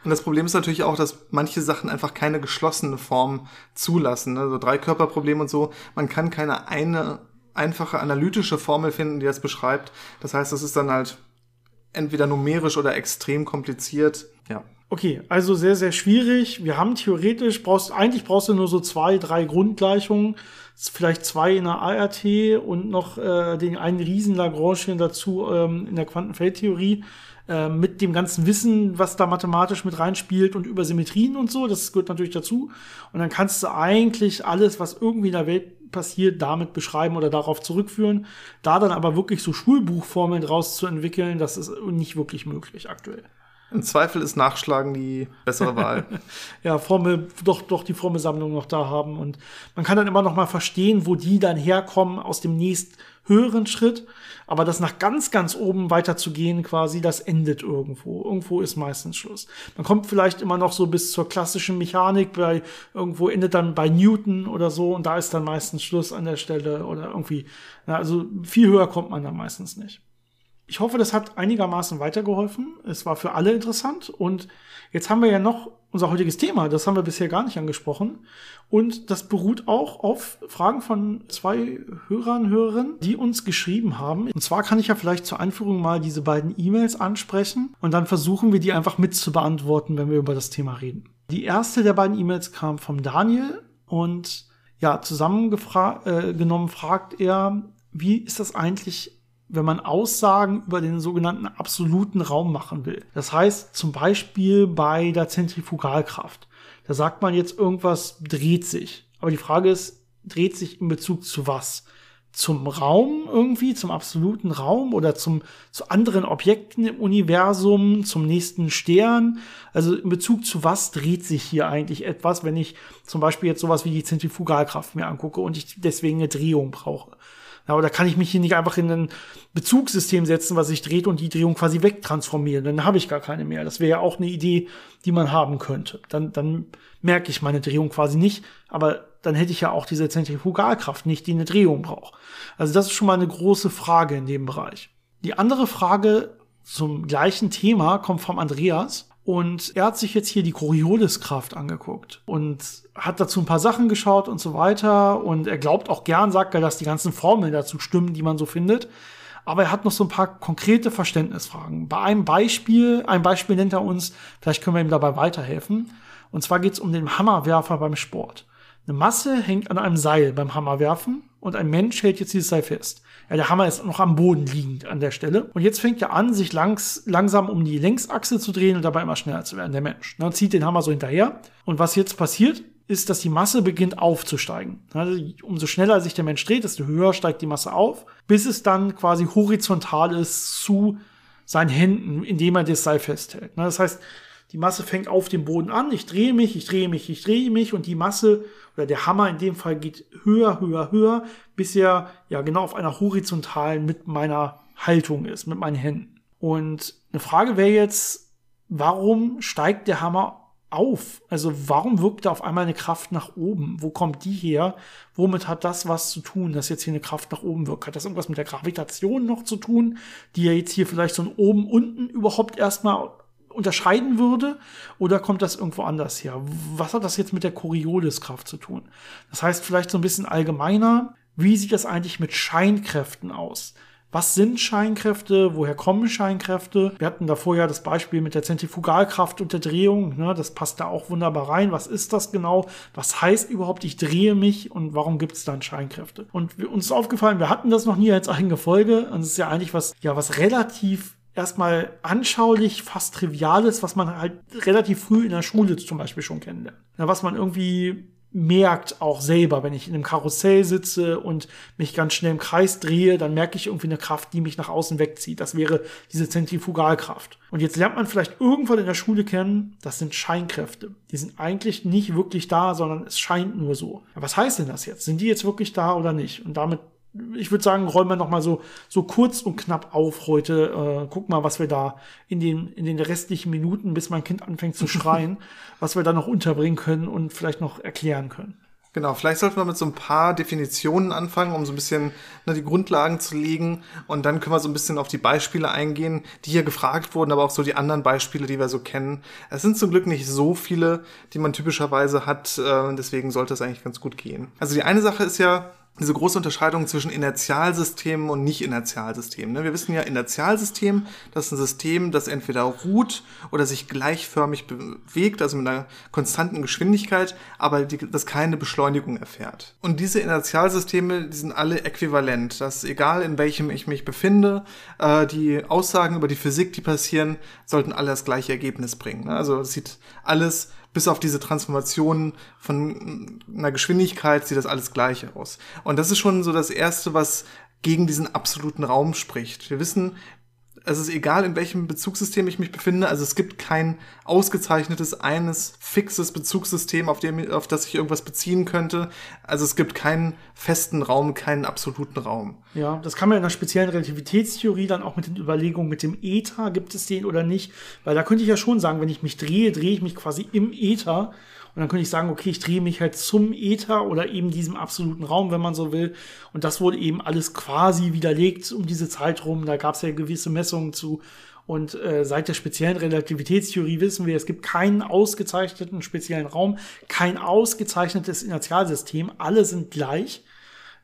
Und das Problem ist natürlich auch, dass manche Sachen einfach keine geschlossene Form zulassen. Also Dreikörperproblem und so. Man kann keine eine einfache analytische Formel finden, die das beschreibt. Das heißt, das ist dann halt entweder numerisch oder extrem kompliziert. Ja. Okay, also sehr, sehr schwierig. Wir haben theoretisch, brauchst, eigentlich brauchst du nur so zwei, drei Grundgleichungen, vielleicht zwei in der ART und noch äh, den einen riesen Lagrange dazu ähm, in der Quantenfeldtheorie äh, mit dem ganzen Wissen, was da mathematisch mit reinspielt und über Symmetrien und so, das gehört natürlich dazu. Und dann kannst du eigentlich alles, was irgendwie in der Welt passiert, damit beschreiben oder darauf zurückführen. Da dann aber wirklich so Schulbuchformeln draus zu entwickeln, das ist nicht wirklich möglich aktuell. Im Zweifel ist Nachschlagen die bessere Wahl. ja, Formel, doch, doch die Formelsammlung noch da haben. Und man kann dann immer noch mal verstehen, wo die dann herkommen aus dem nächst höheren Schritt. Aber das nach ganz, ganz oben weiter zu gehen, quasi, das endet irgendwo. Irgendwo ist meistens Schluss. Man kommt vielleicht immer noch so bis zur klassischen Mechanik, bei irgendwo endet dann bei Newton oder so und da ist dann meistens Schluss an der Stelle oder irgendwie. Na, also viel höher kommt man da meistens nicht. Ich hoffe, das hat einigermaßen weitergeholfen. Es war für alle interessant. Und jetzt haben wir ja noch unser heutiges Thema. Das haben wir bisher gar nicht angesprochen. Und das beruht auch auf Fragen von zwei Hörern, Hörerinnen, die uns geschrieben haben. Und zwar kann ich ja vielleicht zur Einführung mal diese beiden E-Mails ansprechen. Und dann versuchen wir die einfach mit zu beantworten, wenn wir über das Thema reden. Die erste der beiden E-Mails kam vom Daniel. Und ja, zusammengenommen äh, fragt er, wie ist das eigentlich wenn man Aussagen über den sogenannten absoluten Raum machen will. Das heißt zum Beispiel bei der Zentrifugalkraft. Da sagt man jetzt irgendwas dreht sich. Aber die Frage ist, dreht sich in Bezug zu was? Zum Raum irgendwie, zum absoluten Raum oder zum, zu anderen Objekten im Universum, zum nächsten Stern? Also in Bezug zu was dreht sich hier eigentlich etwas, wenn ich zum Beispiel jetzt sowas wie die Zentrifugalkraft mir angucke und ich deswegen eine Drehung brauche? Ja, aber da kann ich mich hier nicht einfach in ein Bezugssystem setzen, was sich dreht und die Drehung quasi wegtransformieren. Dann habe ich gar keine mehr. Das wäre ja auch eine Idee, die man haben könnte. Dann, dann merke ich meine Drehung quasi nicht, aber dann hätte ich ja auch diese Zentrifugalkraft nicht, die eine Drehung braucht. Also das ist schon mal eine große Frage in dem Bereich. Die andere Frage zum gleichen Thema kommt vom Andreas. Und er hat sich jetzt hier die Corioliskraft angeguckt und hat dazu ein paar Sachen geschaut und so weiter. Und er glaubt auch gern, sagt er, dass die ganzen Formeln dazu stimmen, die man so findet. aber er hat noch so ein paar konkrete Verständnisfragen. Bei einem Beispiel, ein Beispiel nennt er uns, vielleicht können wir ihm dabei weiterhelfen. Und zwar geht es um den Hammerwerfer beim Sport. Eine Masse hängt an einem Seil beim Hammerwerfen und ein Mensch hält jetzt dieses Seil fest. Ja, der Hammer ist noch am Boden liegend an der Stelle. Und jetzt fängt er an, sich langs, langsam um die Längsachse zu drehen und dabei immer schneller zu werden, der Mensch. Dann zieht den Hammer so hinterher. Und was jetzt passiert, ist, dass die Masse beginnt aufzusteigen. Also, umso schneller sich der Mensch dreht, desto höher steigt die Masse auf, bis es dann quasi horizontal ist zu seinen Händen, indem er das Seil festhält. Das heißt, die Masse fängt auf dem Boden an, ich drehe mich, ich drehe mich, ich drehe mich und die Masse oder der Hammer in dem Fall geht höher, höher, höher, bis er ja genau auf einer horizontalen mit meiner Haltung ist, mit meinen Händen. Und eine Frage wäre jetzt, warum steigt der Hammer auf? Also warum wirkt da auf einmal eine Kraft nach oben? Wo kommt die her? Womit hat das was zu tun, dass jetzt hier eine Kraft nach oben wirkt? Hat das irgendwas mit der Gravitation noch zu tun, die ja jetzt hier vielleicht so ein oben-unten überhaupt erstmal unterscheiden würde? Oder kommt das irgendwo anders her? Was hat das jetzt mit der Corioliskraft zu tun? Das heißt vielleicht so ein bisschen allgemeiner. Wie sieht das eigentlich mit Scheinkräften aus? Was sind Scheinkräfte? Woher kommen Scheinkräfte? Wir hatten davor ja das Beispiel mit der Zentrifugalkraft und der Drehung. Ne? Das passt da auch wunderbar rein. Was ist das genau? Was heißt überhaupt, ich drehe mich und warum gibt es dann Scheinkräfte? Und uns ist aufgefallen, wir hatten das noch nie als eigene Folge. Und es ist ja eigentlich was, ja, was relativ erstmal anschaulich, fast triviales, was man halt relativ früh in der Schule zum Beispiel schon kennenlernt. Was man irgendwie merkt auch selber, wenn ich in einem Karussell sitze und mich ganz schnell im Kreis drehe, dann merke ich irgendwie eine Kraft, die mich nach außen wegzieht. Das wäre diese Zentrifugalkraft. Und jetzt lernt man vielleicht irgendwann in der Schule kennen, das sind Scheinkräfte. Die sind eigentlich nicht wirklich da, sondern es scheint nur so. Ja, was heißt denn das jetzt? Sind die jetzt wirklich da oder nicht? Und damit ich würde sagen, räumen wir noch mal so, so kurz und knapp auf heute. Äh, guck mal, was wir da in den, in den restlichen Minuten, bis mein Kind anfängt zu schreien, was wir da noch unterbringen können und vielleicht noch erklären können. Genau, vielleicht sollten wir mit so ein paar Definitionen anfangen, um so ein bisschen ne, die Grundlagen zu legen. Und dann können wir so ein bisschen auf die Beispiele eingehen, die hier gefragt wurden, aber auch so die anderen Beispiele, die wir so kennen. Es sind zum Glück nicht so viele, die man typischerweise hat. Äh, deswegen sollte es eigentlich ganz gut gehen. Also die eine Sache ist ja, diese große Unterscheidung zwischen Inertialsystemen und Nicht-Inertialsystemen. Ne? Wir wissen ja, Inertialsystem, das ist ein System, das entweder ruht oder sich gleichförmig bewegt, also mit einer konstanten Geschwindigkeit, aber die, das keine Beschleunigung erfährt. Und diese Inertialsysteme, die sind alle äquivalent. Das ist egal, in welchem ich mich befinde. Äh, die Aussagen über die Physik, die passieren, sollten alle das gleiche Ergebnis bringen. Ne? Also es sieht alles bis auf diese Transformation von einer Geschwindigkeit sieht das alles gleich aus. Und das ist schon so das Erste, was gegen diesen absoluten Raum spricht. Wir wissen, es ist egal, in welchem Bezugssystem ich mich befinde. Also es gibt kein ausgezeichnetes, eines fixes Bezugssystem, auf, dem, auf das ich irgendwas beziehen könnte. Also es gibt keinen festen Raum, keinen absoluten Raum. Ja, das kann man in der speziellen Relativitätstheorie dann auch mit den Überlegungen mit dem Äther, gibt es den oder nicht? Weil da könnte ich ja schon sagen, wenn ich mich drehe, drehe ich mich quasi im Äther. Und dann könnte ich sagen, okay, ich drehe mich halt zum Äther oder eben diesem absoluten Raum, wenn man so will. Und das wurde eben alles quasi widerlegt um diese Zeit rum. Da gab es ja gewisse Messungen zu. Und äh, seit der speziellen Relativitätstheorie wissen wir, es gibt keinen ausgezeichneten speziellen Raum, kein ausgezeichnetes Inertialsystem. Alle sind gleich.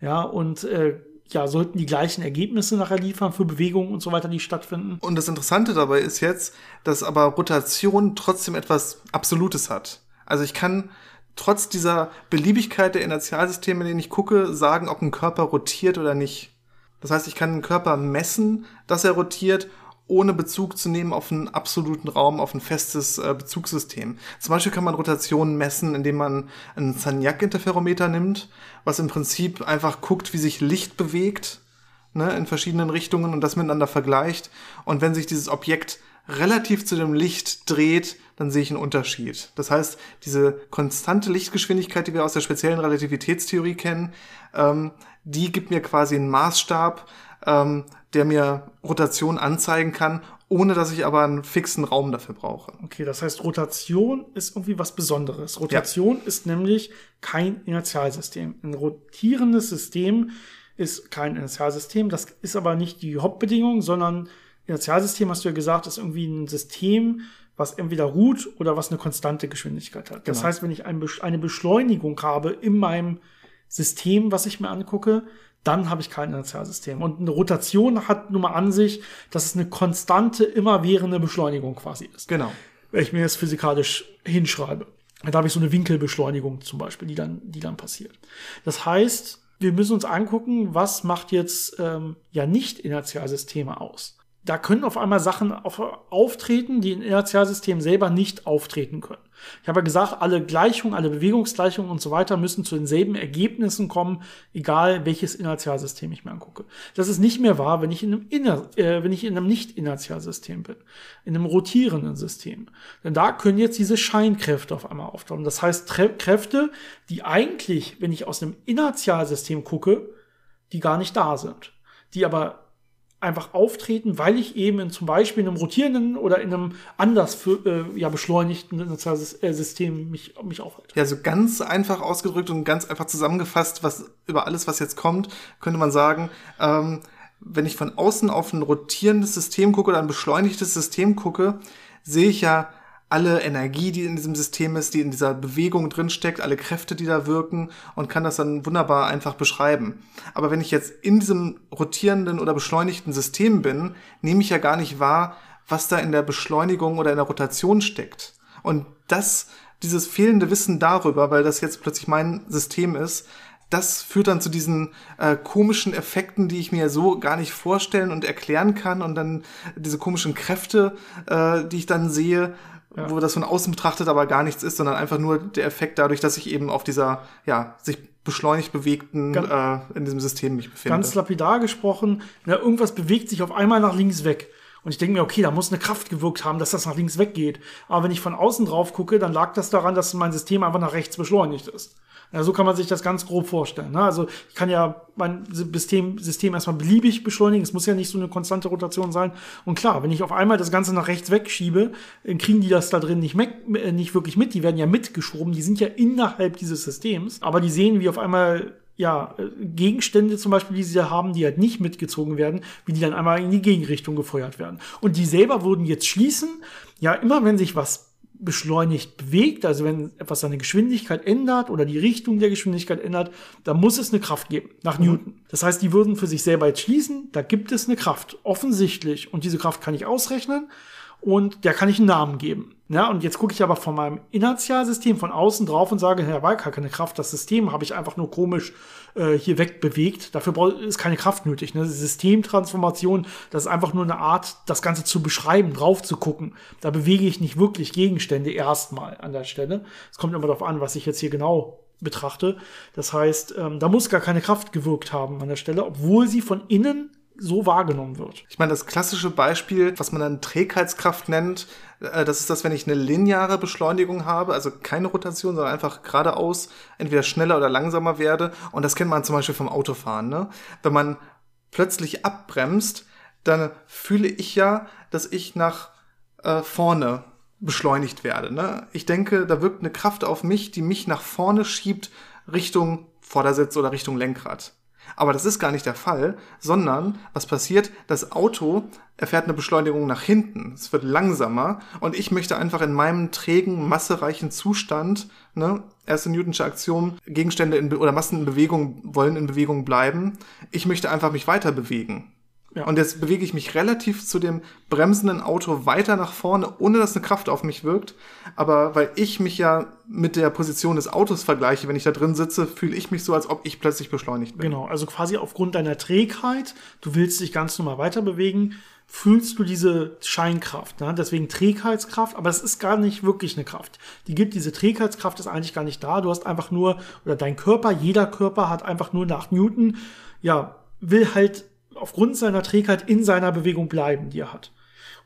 Ja, und äh, ja, sollten die gleichen Ergebnisse nachher liefern für Bewegungen und so weiter, die stattfinden. Und das Interessante dabei ist jetzt, dass aber Rotation trotzdem etwas Absolutes hat. Also ich kann trotz dieser Beliebigkeit der Inertialsysteme, in denen ich gucke, sagen, ob ein Körper rotiert oder nicht. Das heißt, ich kann einen Körper messen, dass er rotiert, ohne Bezug zu nehmen auf einen absoluten Raum, auf ein festes äh, Bezugssystem. Zum Beispiel kann man Rotationen messen, indem man ein Sagnac-Interferometer nimmt, was im Prinzip einfach guckt, wie sich Licht bewegt ne, in verschiedenen Richtungen und das miteinander vergleicht. Und wenn sich dieses Objekt relativ zu dem Licht dreht, dann sehe ich einen Unterschied. Das heißt, diese konstante Lichtgeschwindigkeit, die wir aus der speziellen Relativitätstheorie kennen, ähm, die gibt mir quasi einen Maßstab, ähm, der mir Rotation anzeigen kann, ohne dass ich aber einen fixen Raum dafür brauche. Okay, das heißt, Rotation ist irgendwie was Besonderes. Rotation ja. ist nämlich kein Inertialsystem. Ein rotierendes System ist kein Inertialsystem. Das ist aber nicht die Hauptbedingung, sondern Inertialsystem, hast du ja gesagt, ist irgendwie ein System, was entweder ruht oder was eine konstante Geschwindigkeit hat. Das genau. heißt, wenn ich eine Beschleunigung habe in meinem System, was ich mir angucke, dann habe ich kein Inertialsystem. Und eine Rotation hat nun mal an sich, dass es eine konstante, immerwährende Beschleunigung quasi ist. Genau. Wenn ich mir das physikalisch hinschreibe. Da habe ich so eine Winkelbeschleunigung zum Beispiel, die dann, die dann passiert. Das heißt, wir müssen uns angucken, was macht jetzt ähm, ja nicht Inertialsysteme aus da können auf einmal Sachen auf, auftreten, die in Inertialsystemen selber nicht auftreten können. Ich habe ja gesagt, alle Gleichungen, alle Bewegungsgleichungen und so weiter müssen zu denselben Ergebnissen kommen, egal welches Inertialsystem ich mir angucke. Das ist nicht mehr wahr, wenn ich in einem, Inner, äh, wenn ich in einem Nicht-Inertialsystem bin, in einem rotierenden System. Denn da können jetzt diese Scheinkräfte auf einmal auftauchen. Das heißt, Tre Kräfte, die eigentlich, wenn ich aus einem Inertialsystem gucke, die gar nicht da sind, die aber einfach auftreten, weil ich eben in, zum Beispiel in einem rotierenden oder in einem anders für, äh, ja, beschleunigten äh, System mich, mich aufhalte. Ja, so ganz einfach ausgedrückt und ganz einfach zusammengefasst, was über alles, was jetzt kommt, könnte man sagen, ähm, wenn ich von außen auf ein rotierendes System gucke oder ein beschleunigtes System gucke, sehe ich ja alle Energie, die in diesem System ist, die in dieser Bewegung drinsteckt, alle Kräfte, die da wirken und kann das dann wunderbar einfach beschreiben. Aber wenn ich jetzt in diesem rotierenden oder beschleunigten System bin, nehme ich ja gar nicht wahr, was da in der Beschleunigung oder in der Rotation steckt. Und das, dieses fehlende Wissen darüber, weil das jetzt plötzlich mein System ist, das führt dann zu diesen äh, komischen Effekten, die ich mir so gar nicht vorstellen und erklären kann und dann diese komischen Kräfte, äh, die ich dann sehe, ja. wo das von außen betrachtet aber gar nichts ist, sondern einfach nur der Effekt dadurch, dass ich eben auf dieser, ja, sich beschleunigt bewegten ganz, äh, in diesem System mich befinde. Ganz lapidar gesprochen, na, irgendwas bewegt sich auf einmal nach links weg. Und ich denke mir, okay, da muss eine Kraft gewirkt haben, dass das nach links weggeht. Aber wenn ich von außen drauf gucke, dann lag das daran, dass mein System einfach nach rechts beschleunigt ist. Ja, so kann man sich das ganz grob vorstellen. Ne? Also ich kann ja mein System, System erstmal beliebig beschleunigen. Es muss ja nicht so eine konstante Rotation sein. Und klar, wenn ich auf einmal das Ganze nach rechts wegschiebe, kriegen die das da drin nicht, äh, nicht wirklich mit. Die werden ja mitgeschoben. Die sind ja innerhalb dieses Systems. Aber die sehen, wie auf einmal ja, äh, Gegenstände zum Beispiel, die sie da haben, die halt nicht mitgezogen werden, wie die dann einmal in die Gegenrichtung gefeuert werden. Und die selber würden jetzt schließen, ja, immer wenn sich was beschleunigt bewegt, also wenn etwas seine Geschwindigkeit ändert oder die Richtung der Geschwindigkeit ändert, dann muss es eine Kraft geben, nach mhm. Newton. Das heißt, die würden für sich selber jetzt schließen, da gibt es eine Kraft, offensichtlich. Und diese Kraft kann ich ausrechnen und der kann ich einen Namen geben. Ja, und jetzt gucke ich aber von meinem Inertialsystem von außen drauf und sage, Herr Walker, keine Kraft, das System habe ich einfach nur komisch äh, hier wegbewegt. Dafür ist keine Kraft nötig. Ne? Systemtransformation, das ist einfach nur eine Art, das Ganze zu beschreiben, drauf zu gucken. Da bewege ich nicht wirklich Gegenstände erstmal an der Stelle. Es kommt immer darauf an, was ich jetzt hier genau betrachte. Das heißt, ähm, da muss gar keine Kraft gewirkt haben an der Stelle, obwohl sie von innen so wahrgenommen wird. Ich meine, das klassische Beispiel, was man dann Trägheitskraft nennt, äh, das ist das, wenn ich eine lineare Beschleunigung habe, also keine Rotation, sondern einfach geradeaus entweder schneller oder langsamer werde. Und das kennt man zum Beispiel vom Autofahren. Ne? Wenn man plötzlich abbremst, dann fühle ich ja, dass ich nach äh, vorne beschleunigt werde. Ne? Ich denke, da wirkt eine Kraft auf mich, die mich nach vorne schiebt Richtung Vordersitz oder Richtung Lenkrad. Aber das ist gar nicht der Fall, sondern was passiert? Das Auto erfährt eine Beschleunigung nach hinten. Es wird langsamer und ich möchte einfach in meinem trägen, massereichen Zustand, ne, erste Newtonsche Aktion, Gegenstände in, oder Massen in Bewegung wollen in Bewegung bleiben. Ich möchte einfach mich weiter bewegen. Ja. Und jetzt bewege ich mich relativ zu dem bremsenden Auto weiter nach vorne, ohne dass eine Kraft auf mich wirkt. Aber weil ich mich ja mit der Position des Autos vergleiche, wenn ich da drin sitze, fühle ich mich so, als ob ich plötzlich beschleunigt bin. Genau, also quasi aufgrund deiner Trägheit, du willst dich ganz normal weiter bewegen, fühlst du diese Scheinkraft. Ne? Deswegen Trägheitskraft, aber es ist gar nicht wirklich eine Kraft. Die gibt diese Trägheitskraft ist eigentlich gar nicht da. Du hast einfach nur, oder dein Körper, jeder Körper hat einfach nur nach Newton, ja, will halt aufgrund seiner Trägheit in seiner Bewegung bleiben, die er hat.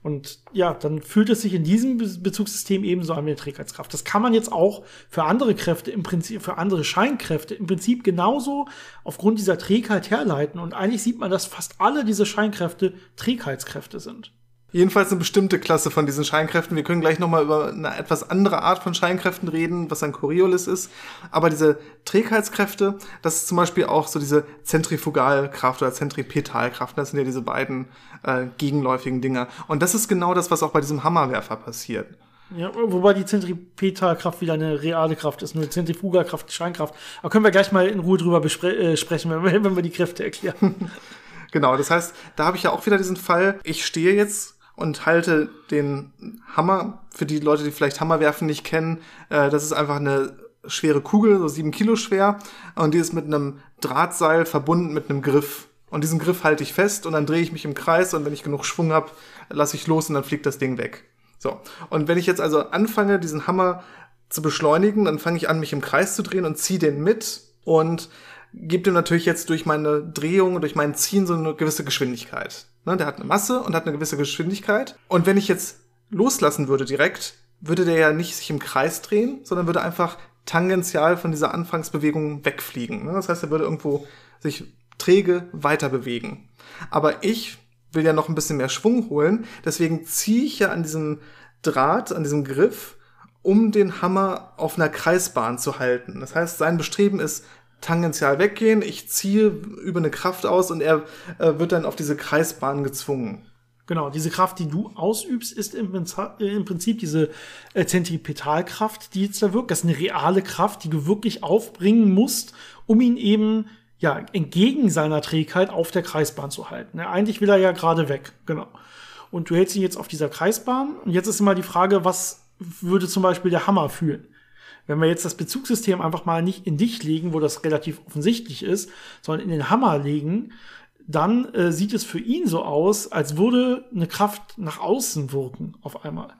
Und ja, dann fühlt es sich in diesem Bezugssystem ebenso an wie eine Trägheitskraft. Das kann man jetzt auch für andere Kräfte im Prinzip, für andere Scheinkräfte im Prinzip genauso aufgrund dieser Trägheit herleiten. Und eigentlich sieht man, dass fast alle diese Scheinkräfte Trägheitskräfte sind. Jedenfalls eine bestimmte Klasse von diesen Scheinkräften. Wir können gleich nochmal über eine etwas andere Art von Scheinkräften reden, was ein Coriolis ist. Aber diese Trägheitskräfte, das ist zum Beispiel auch so diese Zentrifugalkraft oder Zentripetalkraft. Das sind ja diese beiden äh, gegenläufigen Dinger. Und das ist genau das, was auch bei diesem Hammerwerfer passiert. Ja, wobei die Zentripetalkraft wieder eine reale Kraft ist, nur Zentrifugalkraft, Scheinkraft. Aber können wir gleich mal in Ruhe drüber äh, sprechen, wenn wir, wenn wir die Kräfte erklären. genau, das heißt, da habe ich ja auch wieder diesen Fall, ich stehe jetzt und halte den Hammer, für die Leute, die vielleicht Hammerwerfen nicht kennen, äh, das ist einfach eine schwere Kugel, so sieben Kilo schwer, und die ist mit einem Drahtseil verbunden mit einem Griff. Und diesen Griff halte ich fest und dann drehe ich mich im Kreis und wenn ich genug Schwung habe, lasse ich los und dann fliegt das Ding weg. So. Und wenn ich jetzt also anfange, diesen Hammer zu beschleunigen, dann fange ich an, mich im Kreis zu drehen und ziehe den mit und gebe dem natürlich jetzt durch meine Drehung, durch mein Ziehen so eine gewisse Geschwindigkeit. Ne, der hat eine Masse und hat eine gewisse Geschwindigkeit. Und wenn ich jetzt loslassen würde direkt, würde der ja nicht sich im Kreis drehen, sondern würde einfach tangential von dieser Anfangsbewegung wegfliegen. Ne? Das heißt, er würde irgendwo sich träge weiter bewegen. Aber ich will ja noch ein bisschen mehr Schwung holen, deswegen ziehe ich ja an diesem Draht, an diesem Griff, um den Hammer auf einer Kreisbahn zu halten. Das heißt, sein Bestreben ist tangential weggehen, ich ziehe über eine Kraft aus und er äh, wird dann auf diese Kreisbahn gezwungen. Genau, diese Kraft, die du ausübst, ist im, Prinzip diese äh, Zentripetalkraft, die jetzt da wirkt. Das ist eine reale Kraft, die du wirklich aufbringen musst, um ihn eben ja entgegen seiner Trägheit auf der Kreisbahn zu halten. Ja, eigentlich will er ja gerade weg, genau. Und du hältst ihn jetzt auf dieser Kreisbahn. Und jetzt ist immer die Frage, was würde zum Beispiel der Hammer fühlen? Wenn wir jetzt das Bezugssystem einfach mal nicht in dich legen, wo das relativ offensichtlich ist, sondern in den Hammer legen, dann äh, sieht es für ihn so aus, als würde eine Kraft nach außen wirken auf einmal.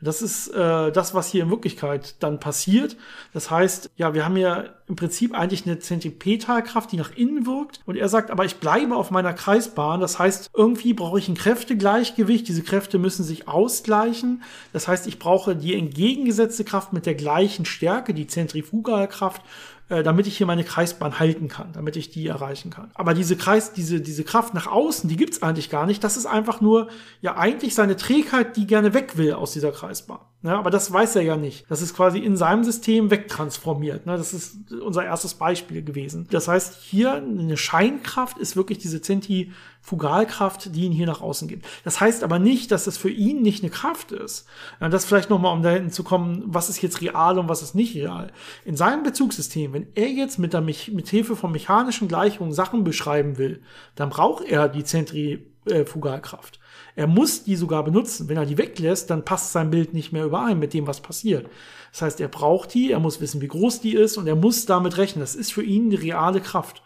Das ist äh, das, was hier in Wirklichkeit dann passiert. Das heißt, ja, wir haben ja im Prinzip eigentlich eine Zentripetalkraft, die nach innen wirkt. Und er sagt, aber ich bleibe auf meiner Kreisbahn. Das heißt, irgendwie brauche ich ein Kräftegleichgewicht. Diese Kräfte müssen sich ausgleichen. Das heißt, ich brauche die entgegengesetzte Kraft mit der gleichen Stärke, die Zentrifugalkraft äh, damit ich hier meine Kreisbahn halten kann, damit ich die erreichen kann. Aber diese Kreis, diese, diese Kraft nach außen, die gibt's eigentlich gar nicht. Das ist einfach nur, ja, eigentlich seine Trägheit, die gerne weg will aus dieser Kreisbahn. Ja, aber das weiß er ja nicht. Das ist quasi in seinem System wegtransformiert. Ne? Das ist unser erstes Beispiel gewesen. Das heißt, hier eine Scheinkraft ist wirklich diese Zentrifugalkraft, die ihn hier nach außen gibt. Das heißt aber nicht, dass es für ihn nicht eine Kraft ist. Das vielleicht nochmal, um da hinten zu kommen, was ist jetzt real und was ist nicht real. In seinem Bezugssystem, wenn er jetzt mit, der, mit Hilfe von mechanischen Gleichungen Sachen beschreiben will, dann braucht er die Zentrifugalkraft. Er muss die sogar benutzen. Wenn er die weglässt, dann passt sein Bild nicht mehr überein mit dem, was passiert. Das heißt, er braucht die, er muss wissen, wie groß die ist und er muss damit rechnen. Das ist für ihn eine reale Kraft.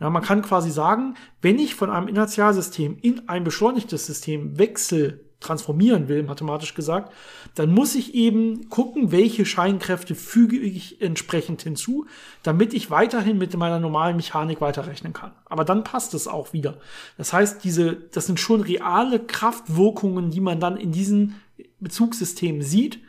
Ja, man kann quasi sagen, wenn ich von einem Inertialsystem in ein beschleunigtes System wechsle, transformieren will, mathematisch gesagt, dann muss ich eben gucken, welche Scheinkräfte füge ich entsprechend hinzu, damit ich weiterhin mit meiner normalen Mechanik weiterrechnen kann. Aber dann passt es auch wieder. Das heißt, diese, das sind schon reale Kraftwirkungen, die man dann in diesen Bezugssystemen sieht.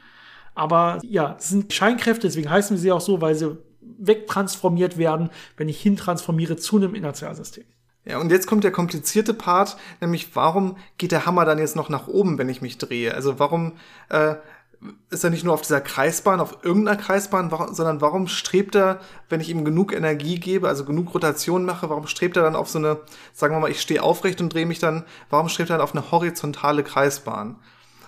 Aber ja, es sind Scheinkräfte, deswegen heißen sie auch so, weil sie wegtransformiert werden, wenn ich hintransformiere zu einem Inertialsystem. Ja, und jetzt kommt der komplizierte Part, nämlich warum geht der Hammer dann jetzt noch nach oben, wenn ich mich drehe? Also warum äh, ist er nicht nur auf dieser Kreisbahn, auf irgendeiner Kreisbahn, sondern warum strebt er, wenn ich ihm genug Energie gebe, also genug Rotation mache, warum strebt er dann auf so eine, sagen wir mal, ich stehe aufrecht und drehe mich dann, warum strebt er dann auf eine horizontale Kreisbahn?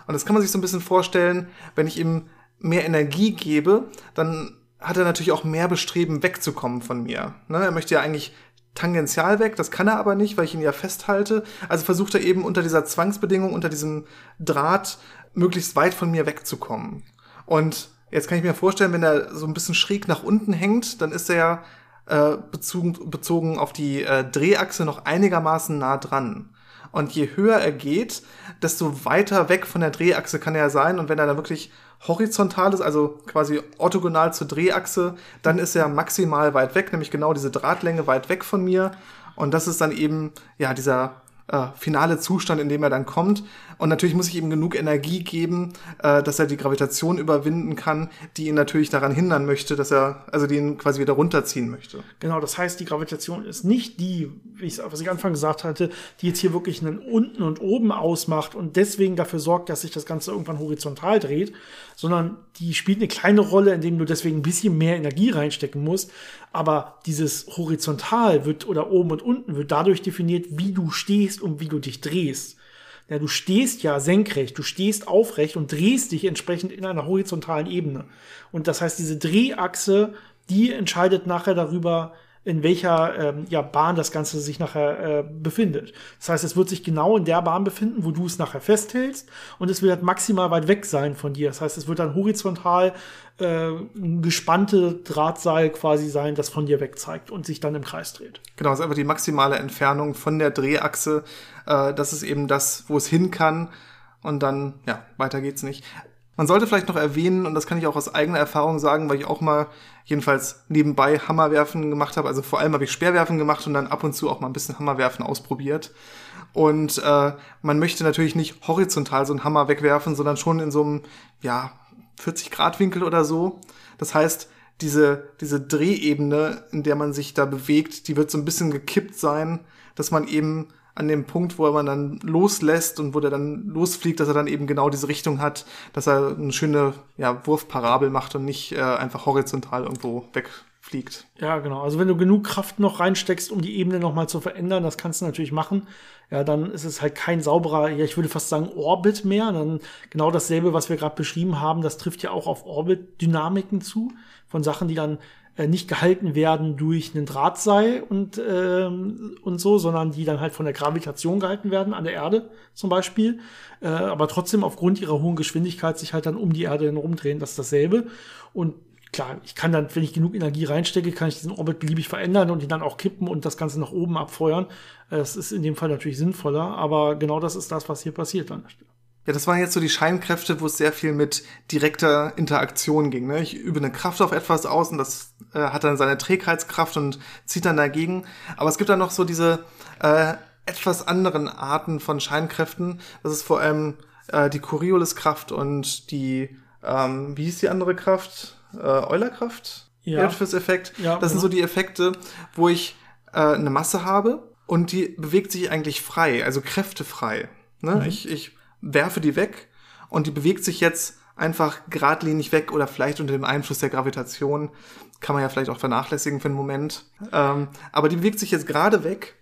Und das kann man sich so ein bisschen vorstellen, wenn ich ihm mehr Energie gebe, dann hat er natürlich auch mehr Bestreben, wegzukommen von mir. Ne? Er möchte ja eigentlich tangential weg, das kann er aber nicht, weil ich ihn ja festhalte. Also versucht er eben unter dieser Zwangsbedingung, unter diesem Draht möglichst weit von mir wegzukommen. Und jetzt kann ich mir vorstellen, wenn er so ein bisschen schräg nach unten hängt, dann ist er ja äh, bezogen, bezogen auf die äh, Drehachse noch einigermaßen nah dran. Und je höher er geht, desto weiter weg von der Drehachse kann er sein. Und wenn er dann wirklich horizontal ist, also quasi orthogonal zur Drehachse, dann ist er maximal weit weg, nämlich genau diese Drahtlänge weit weg von mir. Und das ist dann eben, ja, dieser äh, finale Zustand, in dem er dann kommt. Und natürlich muss ich ihm genug Energie geben, äh, dass er die Gravitation überwinden kann, die ihn natürlich daran hindern möchte, dass er, also die ihn quasi wieder runterziehen möchte. Genau, das heißt, die Gravitation ist nicht die, wie ich, was ich Anfang gesagt hatte, die jetzt hier wirklich einen unten und oben ausmacht und deswegen dafür sorgt, dass sich das Ganze irgendwann horizontal dreht, sondern die spielt eine kleine Rolle, indem du deswegen ein bisschen mehr Energie reinstecken musst. Aber dieses horizontal wird oder oben und unten wird dadurch definiert, wie du stehst und wie du dich drehst. ja, du stehst ja senkrecht, du stehst aufrecht und drehst dich entsprechend in einer horizontalen Ebene. Und das heißt, diese Drehachse, die entscheidet nachher darüber, in welcher ähm, ja, Bahn das Ganze sich nachher äh, befindet. Das heißt, es wird sich genau in der Bahn befinden, wo du es nachher festhältst und es wird halt maximal weit weg sein von dir. Das heißt, es wird dann horizontal äh, ein gespannte Drahtseil quasi sein, das von dir weg zeigt und sich dann im Kreis dreht. Genau, das ist einfach die maximale Entfernung von der Drehachse. Äh, das ist eben das, wo es hin kann. Und dann, ja, weiter geht's nicht. Man sollte vielleicht noch erwähnen, und das kann ich auch aus eigener Erfahrung sagen, weil ich auch mal jedenfalls nebenbei Hammerwerfen gemacht habe. Also vor allem habe ich Speerwerfen gemacht und dann ab und zu auch mal ein bisschen Hammerwerfen ausprobiert. Und äh, man möchte natürlich nicht horizontal so einen Hammer wegwerfen, sondern schon in so einem, ja, 40 Grad Winkel oder so. Das heißt, diese, diese Drehebene, in der man sich da bewegt, die wird so ein bisschen gekippt sein, dass man eben an dem Punkt, wo man dann loslässt und wo der dann losfliegt, dass er dann eben genau diese Richtung hat, dass er eine schöne ja, Wurfparabel macht und nicht äh, einfach horizontal irgendwo wegfliegt. Ja, genau. Also wenn du genug Kraft noch reinsteckst, um die Ebene nochmal zu verändern, das kannst du natürlich machen. Ja, dann ist es halt kein sauberer, ja, ich würde fast sagen Orbit mehr. Dann genau dasselbe, was wir gerade beschrieben haben, das trifft ja auch auf Orbit-Dynamiken zu, von Sachen, die dann nicht gehalten werden durch einen Drahtseil und, ähm, und so, sondern die dann halt von der Gravitation gehalten werden, an der Erde zum Beispiel, äh, aber trotzdem aufgrund ihrer hohen Geschwindigkeit sich halt dann um die Erde herumdrehen. Das ist dasselbe. Und klar, ich kann dann, wenn ich genug Energie reinstecke, kann ich diesen Orbit beliebig verändern und ihn dann auch kippen und das Ganze nach oben abfeuern. Äh, das ist in dem Fall natürlich sinnvoller, aber genau das ist das, was hier passiert an der Stelle. Ja, das waren jetzt so die Scheinkräfte, wo es sehr viel mit direkter Interaktion ging. Ne? Ich übe eine Kraft auf etwas aus und das äh, hat dann seine Trägheitskraft und zieht dann dagegen. Aber es gibt dann noch so diese äh, etwas anderen Arten von Scheinkräften. Das ist vor allem äh, die Corioliskraft und die, ähm, wie hieß die andere Kraft? Äh, Eulerkraft? Ja. Effekt. Ja, das sind so die Effekte, wo ich äh, eine Masse habe und die bewegt sich eigentlich frei, also kräftefrei. Ne? Mhm. Ich, ich werfe die weg und die bewegt sich jetzt einfach geradlinig weg oder vielleicht unter dem Einfluss der Gravitation. Kann man ja vielleicht auch vernachlässigen für einen Moment. Ähm, aber die bewegt sich jetzt gerade weg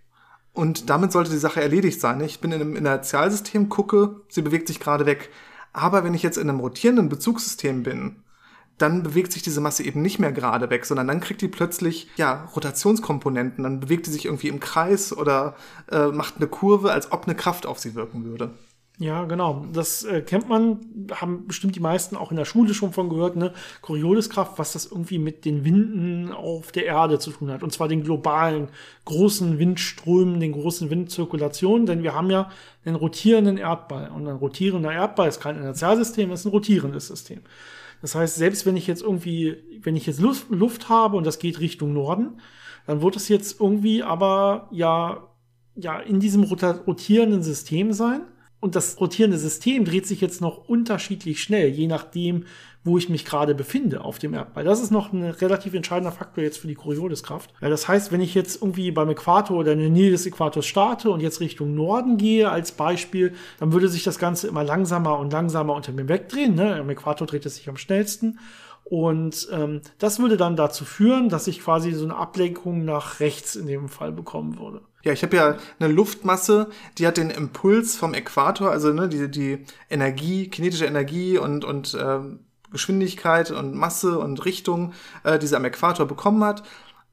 und damit sollte die Sache erledigt sein. Ich bin in einem Inertialsystem, gucke, sie bewegt sich gerade weg. Aber wenn ich jetzt in einem rotierenden Bezugssystem bin, dann bewegt sich diese Masse eben nicht mehr gerade weg, sondern dann kriegt die plötzlich ja Rotationskomponenten, dann bewegt die sich irgendwie im Kreis oder äh, macht eine Kurve, als ob eine Kraft auf sie wirken würde. Ja, genau. Das äh, kennt man, haben bestimmt die meisten auch in der Schule schon von gehört, ne? Corioliskraft, was das irgendwie mit den Winden auf der Erde zu tun hat. Und zwar den globalen großen Windströmen, den großen Windzirkulationen, denn wir haben ja einen rotierenden Erdball. Und ein rotierender Erdball ist kein Inertialsystem, ist ein rotierendes System. Das heißt, selbst wenn ich jetzt irgendwie, wenn ich jetzt Luft, Luft habe und das geht Richtung Norden, dann wird es jetzt irgendwie aber ja, ja in diesem rotierenden System sein und das rotierende System dreht sich jetzt noch unterschiedlich schnell, je nachdem, wo ich mich gerade befinde auf dem Erdball. Das ist noch ein relativ entscheidender Faktor jetzt für die Corioliskraft. Das heißt, wenn ich jetzt irgendwie beim Äquator oder in der Nähe des Äquators starte und jetzt Richtung Norden gehe als Beispiel, dann würde sich das Ganze immer langsamer und langsamer unter mir wegdrehen. Ne? Am Äquator dreht es sich am schnellsten. Und ähm, das würde dann dazu führen, dass ich quasi so eine Ablenkung nach rechts in dem Fall bekommen würde. Ja, ich habe ja eine Luftmasse, die hat den Impuls vom Äquator, also ne, die, die Energie, kinetische Energie und, und äh, Geschwindigkeit und Masse und Richtung, äh, die sie am Äquator bekommen hat.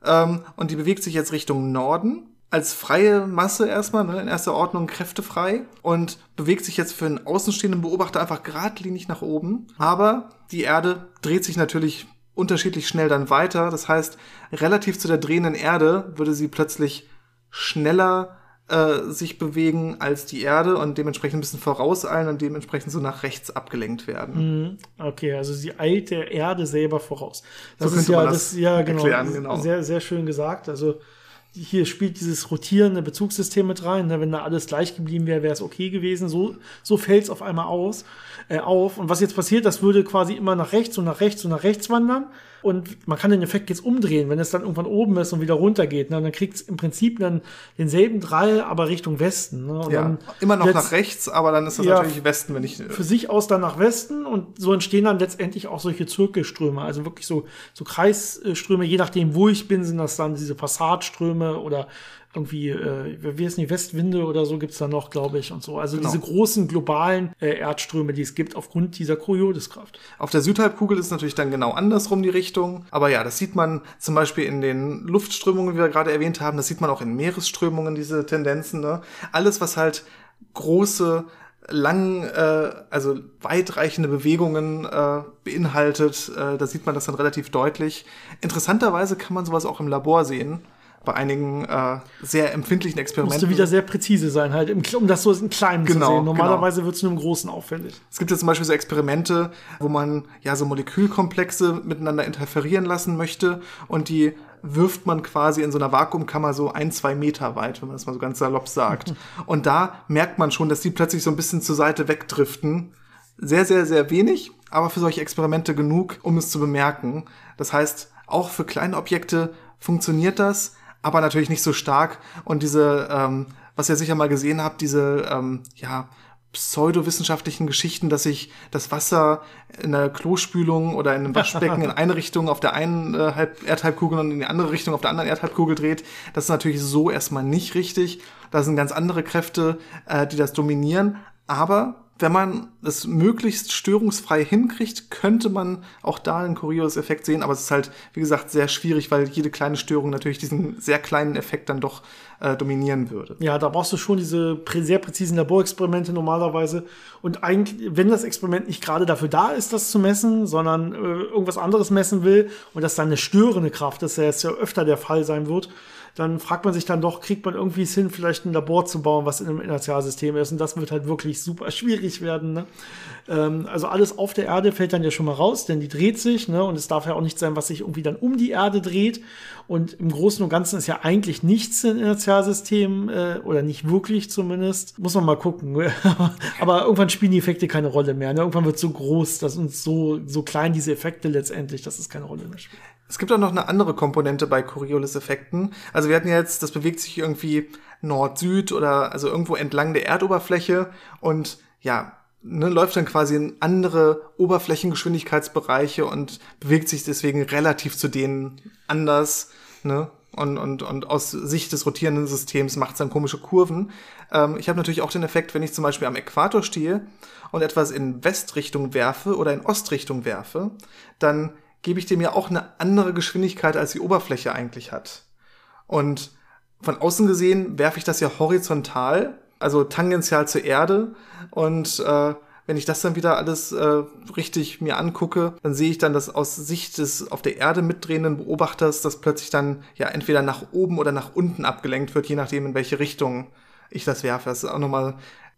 Ähm, und die bewegt sich jetzt Richtung Norden als freie Masse erstmal, ne, in erster Ordnung kräftefrei und bewegt sich jetzt für einen außenstehenden Beobachter einfach geradlinig nach oben. Aber die Erde dreht sich natürlich unterschiedlich schnell dann weiter. Das heißt, relativ zu der drehenden Erde würde sie plötzlich schneller äh, sich bewegen als die Erde und dementsprechend ein bisschen vorauseilen und dementsprechend so nach rechts abgelenkt werden. Mhm. Okay, also sie eilt der Erde selber voraus. Das so ist ja, das, das ja genau, erklären, genau. Sehr, sehr schön gesagt. Also hier spielt dieses rotierende Bezugssystem mit rein. Ne? Wenn da alles gleich geblieben wäre, wäre es okay gewesen. So, so fällt es auf einmal aus, äh, auf. Und was jetzt passiert, das würde quasi immer nach rechts und nach rechts und nach rechts wandern. Und man kann den Effekt jetzt umdrehen, wenn es dann irgendwann oben ist und wieder runter geht. Ne? Dann kriegt es im Prinzip dann denselben Drall, aber Richtung Westen. Ne? Und Ja, dann immer noch nach rechts, aber dann ist das Ja. natürlich Westen, wenn ich. für sich aus dann nach Westen und so entstehen dann letztendlich auch solche Zirkelströme, also wirklich so, so Kreisströme, je nachdem, wo ich bin, sind das dann diese Passatströme oder irgendwie, äh, wie heißt die Westwinde oder so gibt's da noch, glaube ich, und so. Also genau. diese großen globalen äh, Erdströme, die es gibt aufgrund dieser Corioliskraft. Auf der Südhalbkugel ist natürlich dann genau andersrum die Richtung. Aber ja, das sieht man zum Beispiel in den Luftströmungen, wie wir gerade erwähnt haben. Das sieht man auch in Meeresströmungen, diese Tendenzen. Ne? Alles, was halt große lang, äh, also weitreichende Bewegungen äh, beinhaltet. Äh, da sieht man das dann relativ deutlich. Interessanterweise kann man sowas auch im Labor sehen bei einigen äh, sehr empfindlichen Experimenten. Musste wieder sehr präzise sein, halt, um das so in kleinen genau, zu sehen. Normalerweise genau. wird es nur im Großen auffällig. Es gibt ja zum Beispiel so Experimente, wo man ja so Molekülkomplexe miteinander interferieren lassen möchte und die wirft man quasi in so einer Vakuumkammer so ein, zwei Meter weit, wenn man das mal so ganz salopp sagt. und da merkt man schon, dass die plötzlich so ein bisschen zur Seite wegdriften. Sehr, sehr, sehr wenig, aber für solche Experimente genug, um es zu bemerken. Das heißt, auch für kleine Objekte funktioniert das, aber natürlich nicht so stark. Und diese, ähm, was ihr sicher mal gesehen habt, diese, ähm, ja, pseudowissenschaftlichen Geschichten, dass sich das Wasser in der Klospülung oder in einem Waschbecken in eine Richtung auf der einen äh, Halb Erdhalbkugel und in die andere Richtung auf der anderen Erdhalbkugel dreht. Das ist natürlich so erstmal nicht richtig. Da sind ganz andere Kräfte, äh, die das dominieren. Aber wenn man es möglichst störungsfrei hinkriegt, könnte man auch da einen Coriolis-Effekt sehen. Aber es ist halt, wie gesagt, sehr schwierig, weil jede kleine Störung natürlich diesen sehr kleinen Effekt dann doch äh, dominieren würde. Ja, da brauchst du schon diese prä sehr präzisen Laborexperimente normalerweise. Und eigentlich, wenn das Experiment nicht gerade dafür da ist, das zu messen, sondern äh, irgendwas anderes messen will und das dann eine störende Kraft ist, das ja öfter der Fall sein wird, dann fragt man sich dann doch, kriegt man irgendwie es hin, vielleicht ein Labor zu bauen, was in einem Inertialsystem ist. Und das wird halt wirklich super schwierig werden. Ne? Ähm, also alles auf der Erde fällt dann ja schon mal raus, denn die dreht sich. Ne? Und es darf ja auch nicht sein, was sich irgendwie dann um die Erde dreht. Und im Großen und Ganzen ist ja eigentlich nichts im Inertialsystem äh, oder nicht wirklich zumindest. Muss man mal gucken. Aber irgendwann spielen die Effekte keine Rolle mehr. Ne? Irgendwann wird so groß, dass uns so, so klein diese Effekte letztendlich, dass es keine Rolle mehr spielt. Es gibt auch noch eine andere Komponente bei Coriolis-Effekten. Also wir hatten jetzt, das bewegt sich irgendwie Nord-Süd oder also irgendwo entlang der Erdoberfläche und ja, ne, läuft dann quasi in andere Oberflächengeschwindigkeitsbereiche und bewegt sich deswegen relativ zu denen anders. Ne? Und, und, und aus Sicht des rotierenden Systems macht es dann komische Kurven. Ähm, ich habe natürlich auch den Effekt, wenn ich zum Beispiel am Äquator stehe und etwas in Westrichtung werfe oder in Ostrichtung werfe, dann gebe ich dem ja auch eine andere Geschwindigkeit, als die Oberfläche eigentlich hat. Und von außen gesehen werfe ich das ja horizontal, also tangential zur Erde. Und äh, wenn ich das dann wieder alles äh, richtig mir angucke, dann sehe ich dann, dass aus Sicht des auf der Erde mitdrehenden Beobachters, dass plötzlich dann ja entweder nach oben oder nach unten abgelenkt wird, je nachdem, in welche Richtung ich das werfe. Das ist auch nochmal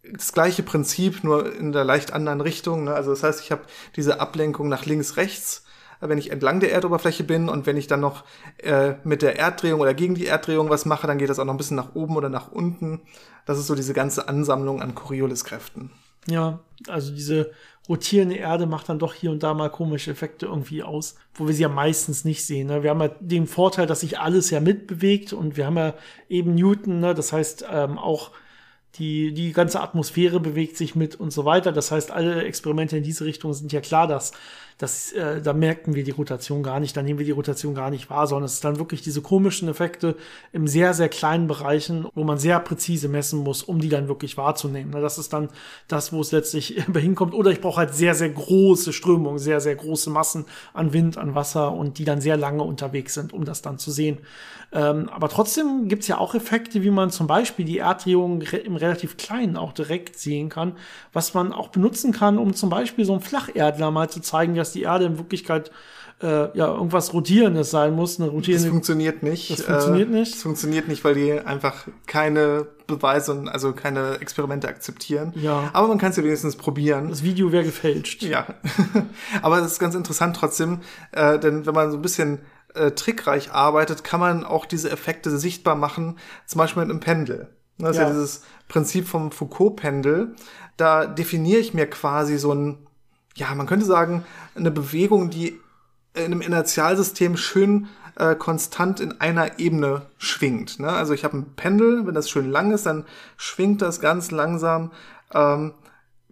das gleiche Prinzip, nur in der leicht anderen Richtung. Ne? Also das heißt, ich habe diese Ablenkung nach links, rechts wenn ich entlang der Erdoberfläche bin und wenn ich dann noch äh, mit der Erddrehung oder gegen die Erddrehung was mache, dann geht das auch noch ein bisschen nach oben oder nach unten. Das ist so diese ganze Ansammlung an Coriolis-Kräften. Ja, also diese rotierende Erde macht dann doch hier und da mal komische Effekte irgendwie aus, wo wir sie ja meistens nicht sehen. Ne? Wir haben ja den Vorteil, dass sich alles ja mitbewegt und wir haben ja eben Newton, ne? das heißt ähm, auch die, die ganze Atmosphäre bewegt sich mit und so weiter. Das heißt, alle Experimente in diese Richtung sind ja klar, dass das, äh, da merken wir die Rotation gar nicht, da nehmen wir die Rotation gar nicht wahr, sondern es ist dann wirklich diese komischen Effekte im sehr, sehr kleinen Bereichen, wo man sehr präzise messen muss, um die dann wirklich wahrzunehmen. Das ist dann das, wo es letztlich hinkommt. Oder ich brauche halt sehr, sehr große Strömungen, sehr, sehr große Massen an Wind, an Wasser und die dann sehr lange unterwegs sind, um das dann zu sehen. Ähm, aber trotzdem gibt's ja auch Effekte, wie man zum Beispiel die Erdrehung im relativ kleinen auch direkt sehen kann, was man auch benutzen kann, um zum Beispiel so einen Flacherdler mal zu zeigen, dass die Erde in Wirklichkeit äh, ja irgendwas Rotierendes sein muss. Eine rotierende, das funktioniert nicht. Das funktioniert äh, nicht. Das funktioniert nicht, weil die einfach keine Beweise und also keine Experimente akzeptieren. Ja. Aber man kann es ja wenigstens probieren. Das Video wäre gefälscht. Ja. Aber es ist ganz interessant trotzdem, äh, denn wenn man so ein bisschen äh, trickreich arbeitet, kann man auch diese Effekte sichtbar machen, zum Beispiel mit einem Pendel. Das ja. ist ja dieses Prinzip vom Foucault-Pendel. Da definiere ich mir quasi so ein, ja, man könnte sagen, eine Bewegung, die in einem Inertialsystem schön äh, konstant in einer Ebene schwingt. Ne? Also ich habe ein Pendel, wenn das schön lang ist, dann schwingt das ganz langsam ähm,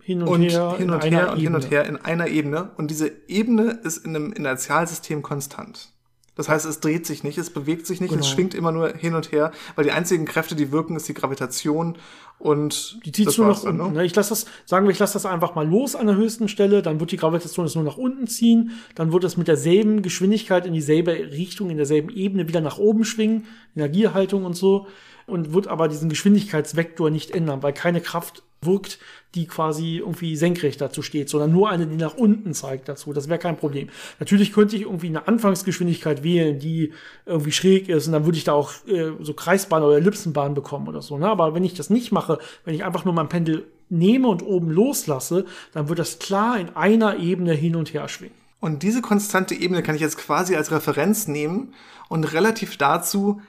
hin und, und her, hin und her und hin und her in einer Ebene. Und diese Ebene ist in einem Inertialsystem konstant. Das heißt, es dreht sich nicht, es bewegt sich nicht, Genau. es schwingt immer nur hin und her, weil die einzigen Kräfte, die wirken, ist die Gravitation und Die zieht nur nach unten. dann, ne? ne? Ich lasse das, sagen wir, ich lasse das einfach mal los an der höchsten Stelle, dann wird die Gravitation es nur nach unten ziehen, dann wird es mit derselben Geschwindigkeit in dieselbe Richtung, in derselben Ebene wieder nach oben schwingen, Energiehaltung und so, und wird aber diesen Geschwindigkeitsvektor nicht ändern, weil keine Kraft wirkt, die quasi irgendwie senkrecht dazu steht, sondern nur eine, die nach unten zeigt dazu. Das wäre kein Problem. Natürlich könnte ich irgendwie eine Anfangsgeschwindigkeit wählen, die irgendwie schräg ist und dann würde ich da auch äh, so Kreisbahn oder Ellipsenbahn bekommen oder so. Ne? Aber wenn ich das nicht mache, wenn ich einfach nur mein Pendel nehme und oben loslasse, dann wird das klar in einer Ebene hin und her schwingen. Und diese konstante Ebene kann ich jetzt quasi als Referenz nehmen und relativ dazu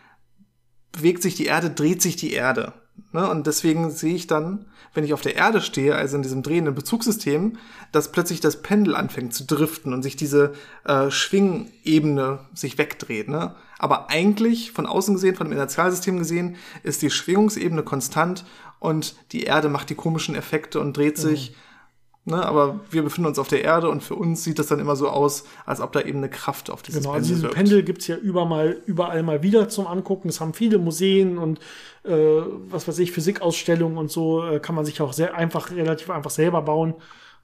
bewegt sich die Erde, dreht sich die Erde. Ne? Und deswegen sehe ich dann, wenn ich auf der Erde stehe, also in diesem drehenden Bezugssystem, dass plötzlich das Pendel anfängt zu driften und sich diese äh, Schwingebene sich wegdreht. Ne? Aber eigentlich, von außen gesehen, von dem Inertialsystem gesehen, ist die Schwingungsebene konstant und die Erde macht die komischen Effekte und dreht sich. Ne, aber wir befinden uns auf der Erde und für uns sieht das dann immer so aus, als ob da eben eine Kraft auf dieses Genau, also Pendel diese wirkt. Pendel gibt's ja überall, überall mal wieder zum Angucken. Es haben viele Museen und äh, was weiß ich, Physikausstellungen und so äh, kann man sich auch sehr einfach, relativ einfach selber bauen.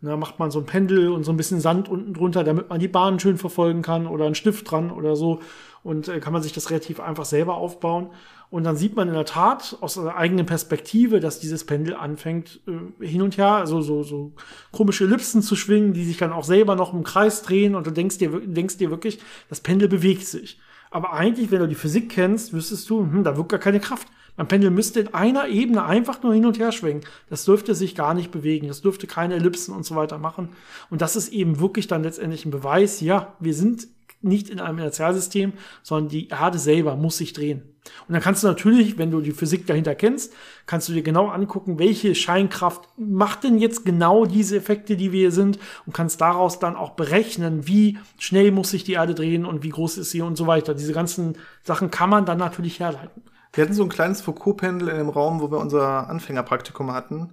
Und da macht man so ein Pendel und so ein bisschen Sand unten drunter, damit man die Bahn schön verfolgen kann oder einen Stift dran oder so. Und äh, kann man sich das relativ einfach selber aufbauen. Und dann sieht man in der Tat aus seiner eigenen Perspektive, dass dieses Pendel anfängt äh, hin und her, also so, so komische Ellipsen zu schwingen, die sich dann auch selber noch im Kreis drehen und du denkst dir, denkst dir wirklich, das Pendel bewegt sich. Aber eigentlich, wenn du die Physik kennst, wüsstest du, hm, da wirkt gar keine Kraft. Mein Pendel müsste in einer Ebene einfach nur hin und her schwingen. Das dürfte sich gar nicht bewegen. Das dürfte keine Ellipsen und so weiter machen. Und das ist eben wirklich dann letztendlich ein Beweis, ja, wir sind nicht in einem Inertialsystem, sondern die Erde selber muss sich drehen. Und dann kannst du natürlich, wenn du die Physik dahinter kennst, kannst du dir genau angucken, welche Scheinkraft macht denn jetzt genau diese Effekte, die wir hier sind und kannst daraus dann auch berechnen, wie schnell muss sich die Erde drehen und wie groß ist sie und so weiter. Diese ganzen Sachen kann man dann natürlich herleiten. Wir hatten so ein kleines Foucault-Pendel in dem Raum, wo wir unser Anfängerpraktikum hatten.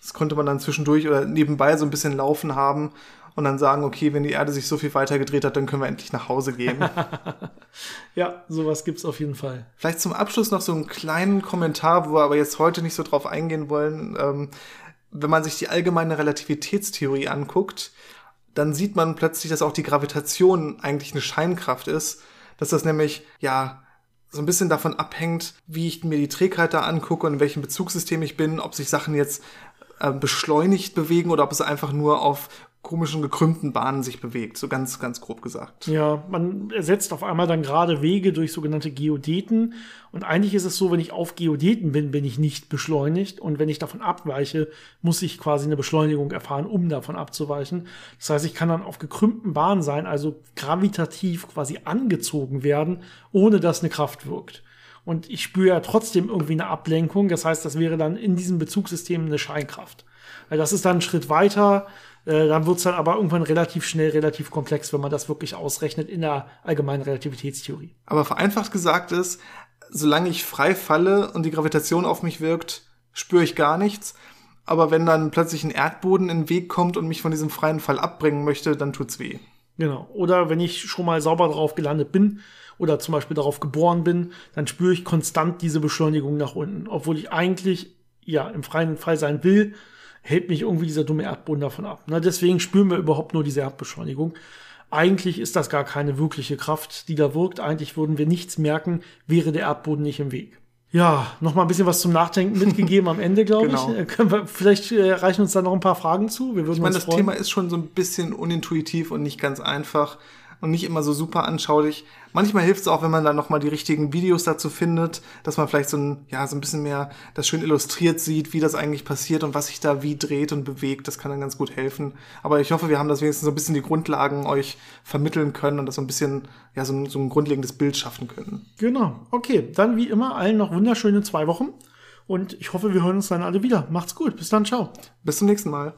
Das konnte man dann zwischendurch oder nebenbei so ein bisschen laufen haben und dann sagen, okay, wenn die Erde sich so viel weiter gedreht hat, dann können wir endlich nach Hause gehen. Ja, sowas gibt's auf jeden Fall. Vielleicht zum Abschluss noch so einen kleinen Kommentar, wo wir aber jetzt heute nicht so drauf eingehen wollen. Ähm, wenn man sich die allgemeine Relativitätstheorie anguckt, dann sieht man plötzlich, dass auch die Gravitation eigentlich eine Scheinkraft ist. Dass das nämlich, ja, so ein bisschen davon abhängt, wie ich mir die Trägheit da angucke und in welchem Bezugssystem ich bin, ob sich Sachen jetzt äh, beschleunigt bewegen oder ob es einfach nur auf komischen gekrümmten Bahnen sich bewegt. So ganz, ganz grob gesagt. Ja, man ersetzt auf einmal dann gerade Wege durch sogenannte Geodeten. Und eigentlich ist es so, wenn ich auf Geodeten bin, bin ich nicht beschleunigt. Und wenn ich davon abweiche, muss ich quasi eine Beschleunigung erfahren, um davon abzuweichen. Das heißt, ich kann dann auf gekrümmten Bahnen sein, also gravitativ quasi angezogen werden, ohne dass eine Kraft wirkt. Und ich spüre ja trotzdem irgendwie eine Ablenkung. Das heißt, das wäre dann in diesem Bezugssystem eine Scheinkraft. Das ist dann ein Schritt weiter. Äh, dann wird es dann aber irgendwann relativ schnell, relativ komplex, wenn man das wirklich ausrechnet in der allgemeinen Relativitätstheorie. Aber vereinfacht gesagt ist, solange ich frei falle und die Gravitation auf mich wirkt, spüre ich gar nichts. Aber wenn dann plötzlich ein Erdboden in den Weg kommt und mich von diesem freien Fall abbringen möchte, dann tut's weh. Genau. Oder wenn ich schon mal sauber drauf gelandet bin oder zum Beispiel darauf geboren bin, dann spüre ich konstant diese Beschleunigung nach unten. Obwohl ich eigentlich ja im freien Fall sein will, hält mich irgendwie dieser dumme Erdboden davon ab. Na, deswegen spüren wir überhaupt nur diese Erdbeschleunigung. Eigentlich ist das gar keine wirkliche Kraft, die da wirkt. Eigentlich würden wir nichts merken, wäre der Erdboden nicht im Weg. Ja, noch mal ein bisschen was zum Nachdenken mitgegeben am Ende, glaube Genau. ich. Äh, Können wir, vielleicht äh, reichen uns da noch ein paar Fragen zu. Wir würden Ich meine, das Thema ist schon so ein bisschen unintuitiv und nicht ganz einfach und nicht immer so super anschaulich. Manchmal hilft es auch, wenn man dann nochmal die richtigen Videos dazu findet, dass man vielleicht so ein, ja, so ein bisschen mehr das schön illustriert sieht, wie das eigentlich passiert und was sich da wie dreht und bewegt. Das kann dann ganz gut helfen. Aber ich hoffe, wir haben das wenigstens so ein bisschen die Grundlagen euch vermitteln können und das so ein bisschen, ja, so ein, so ein grundlegendes Bild schaffen können. Genau. Okay, dann wie immer allen noch wunderschöne zwei Wochen. Und ich hoffe, wir hören uns dann alle wieder. Macht's gut. Bis dann. Ciao. Bis zum nächsten Mal.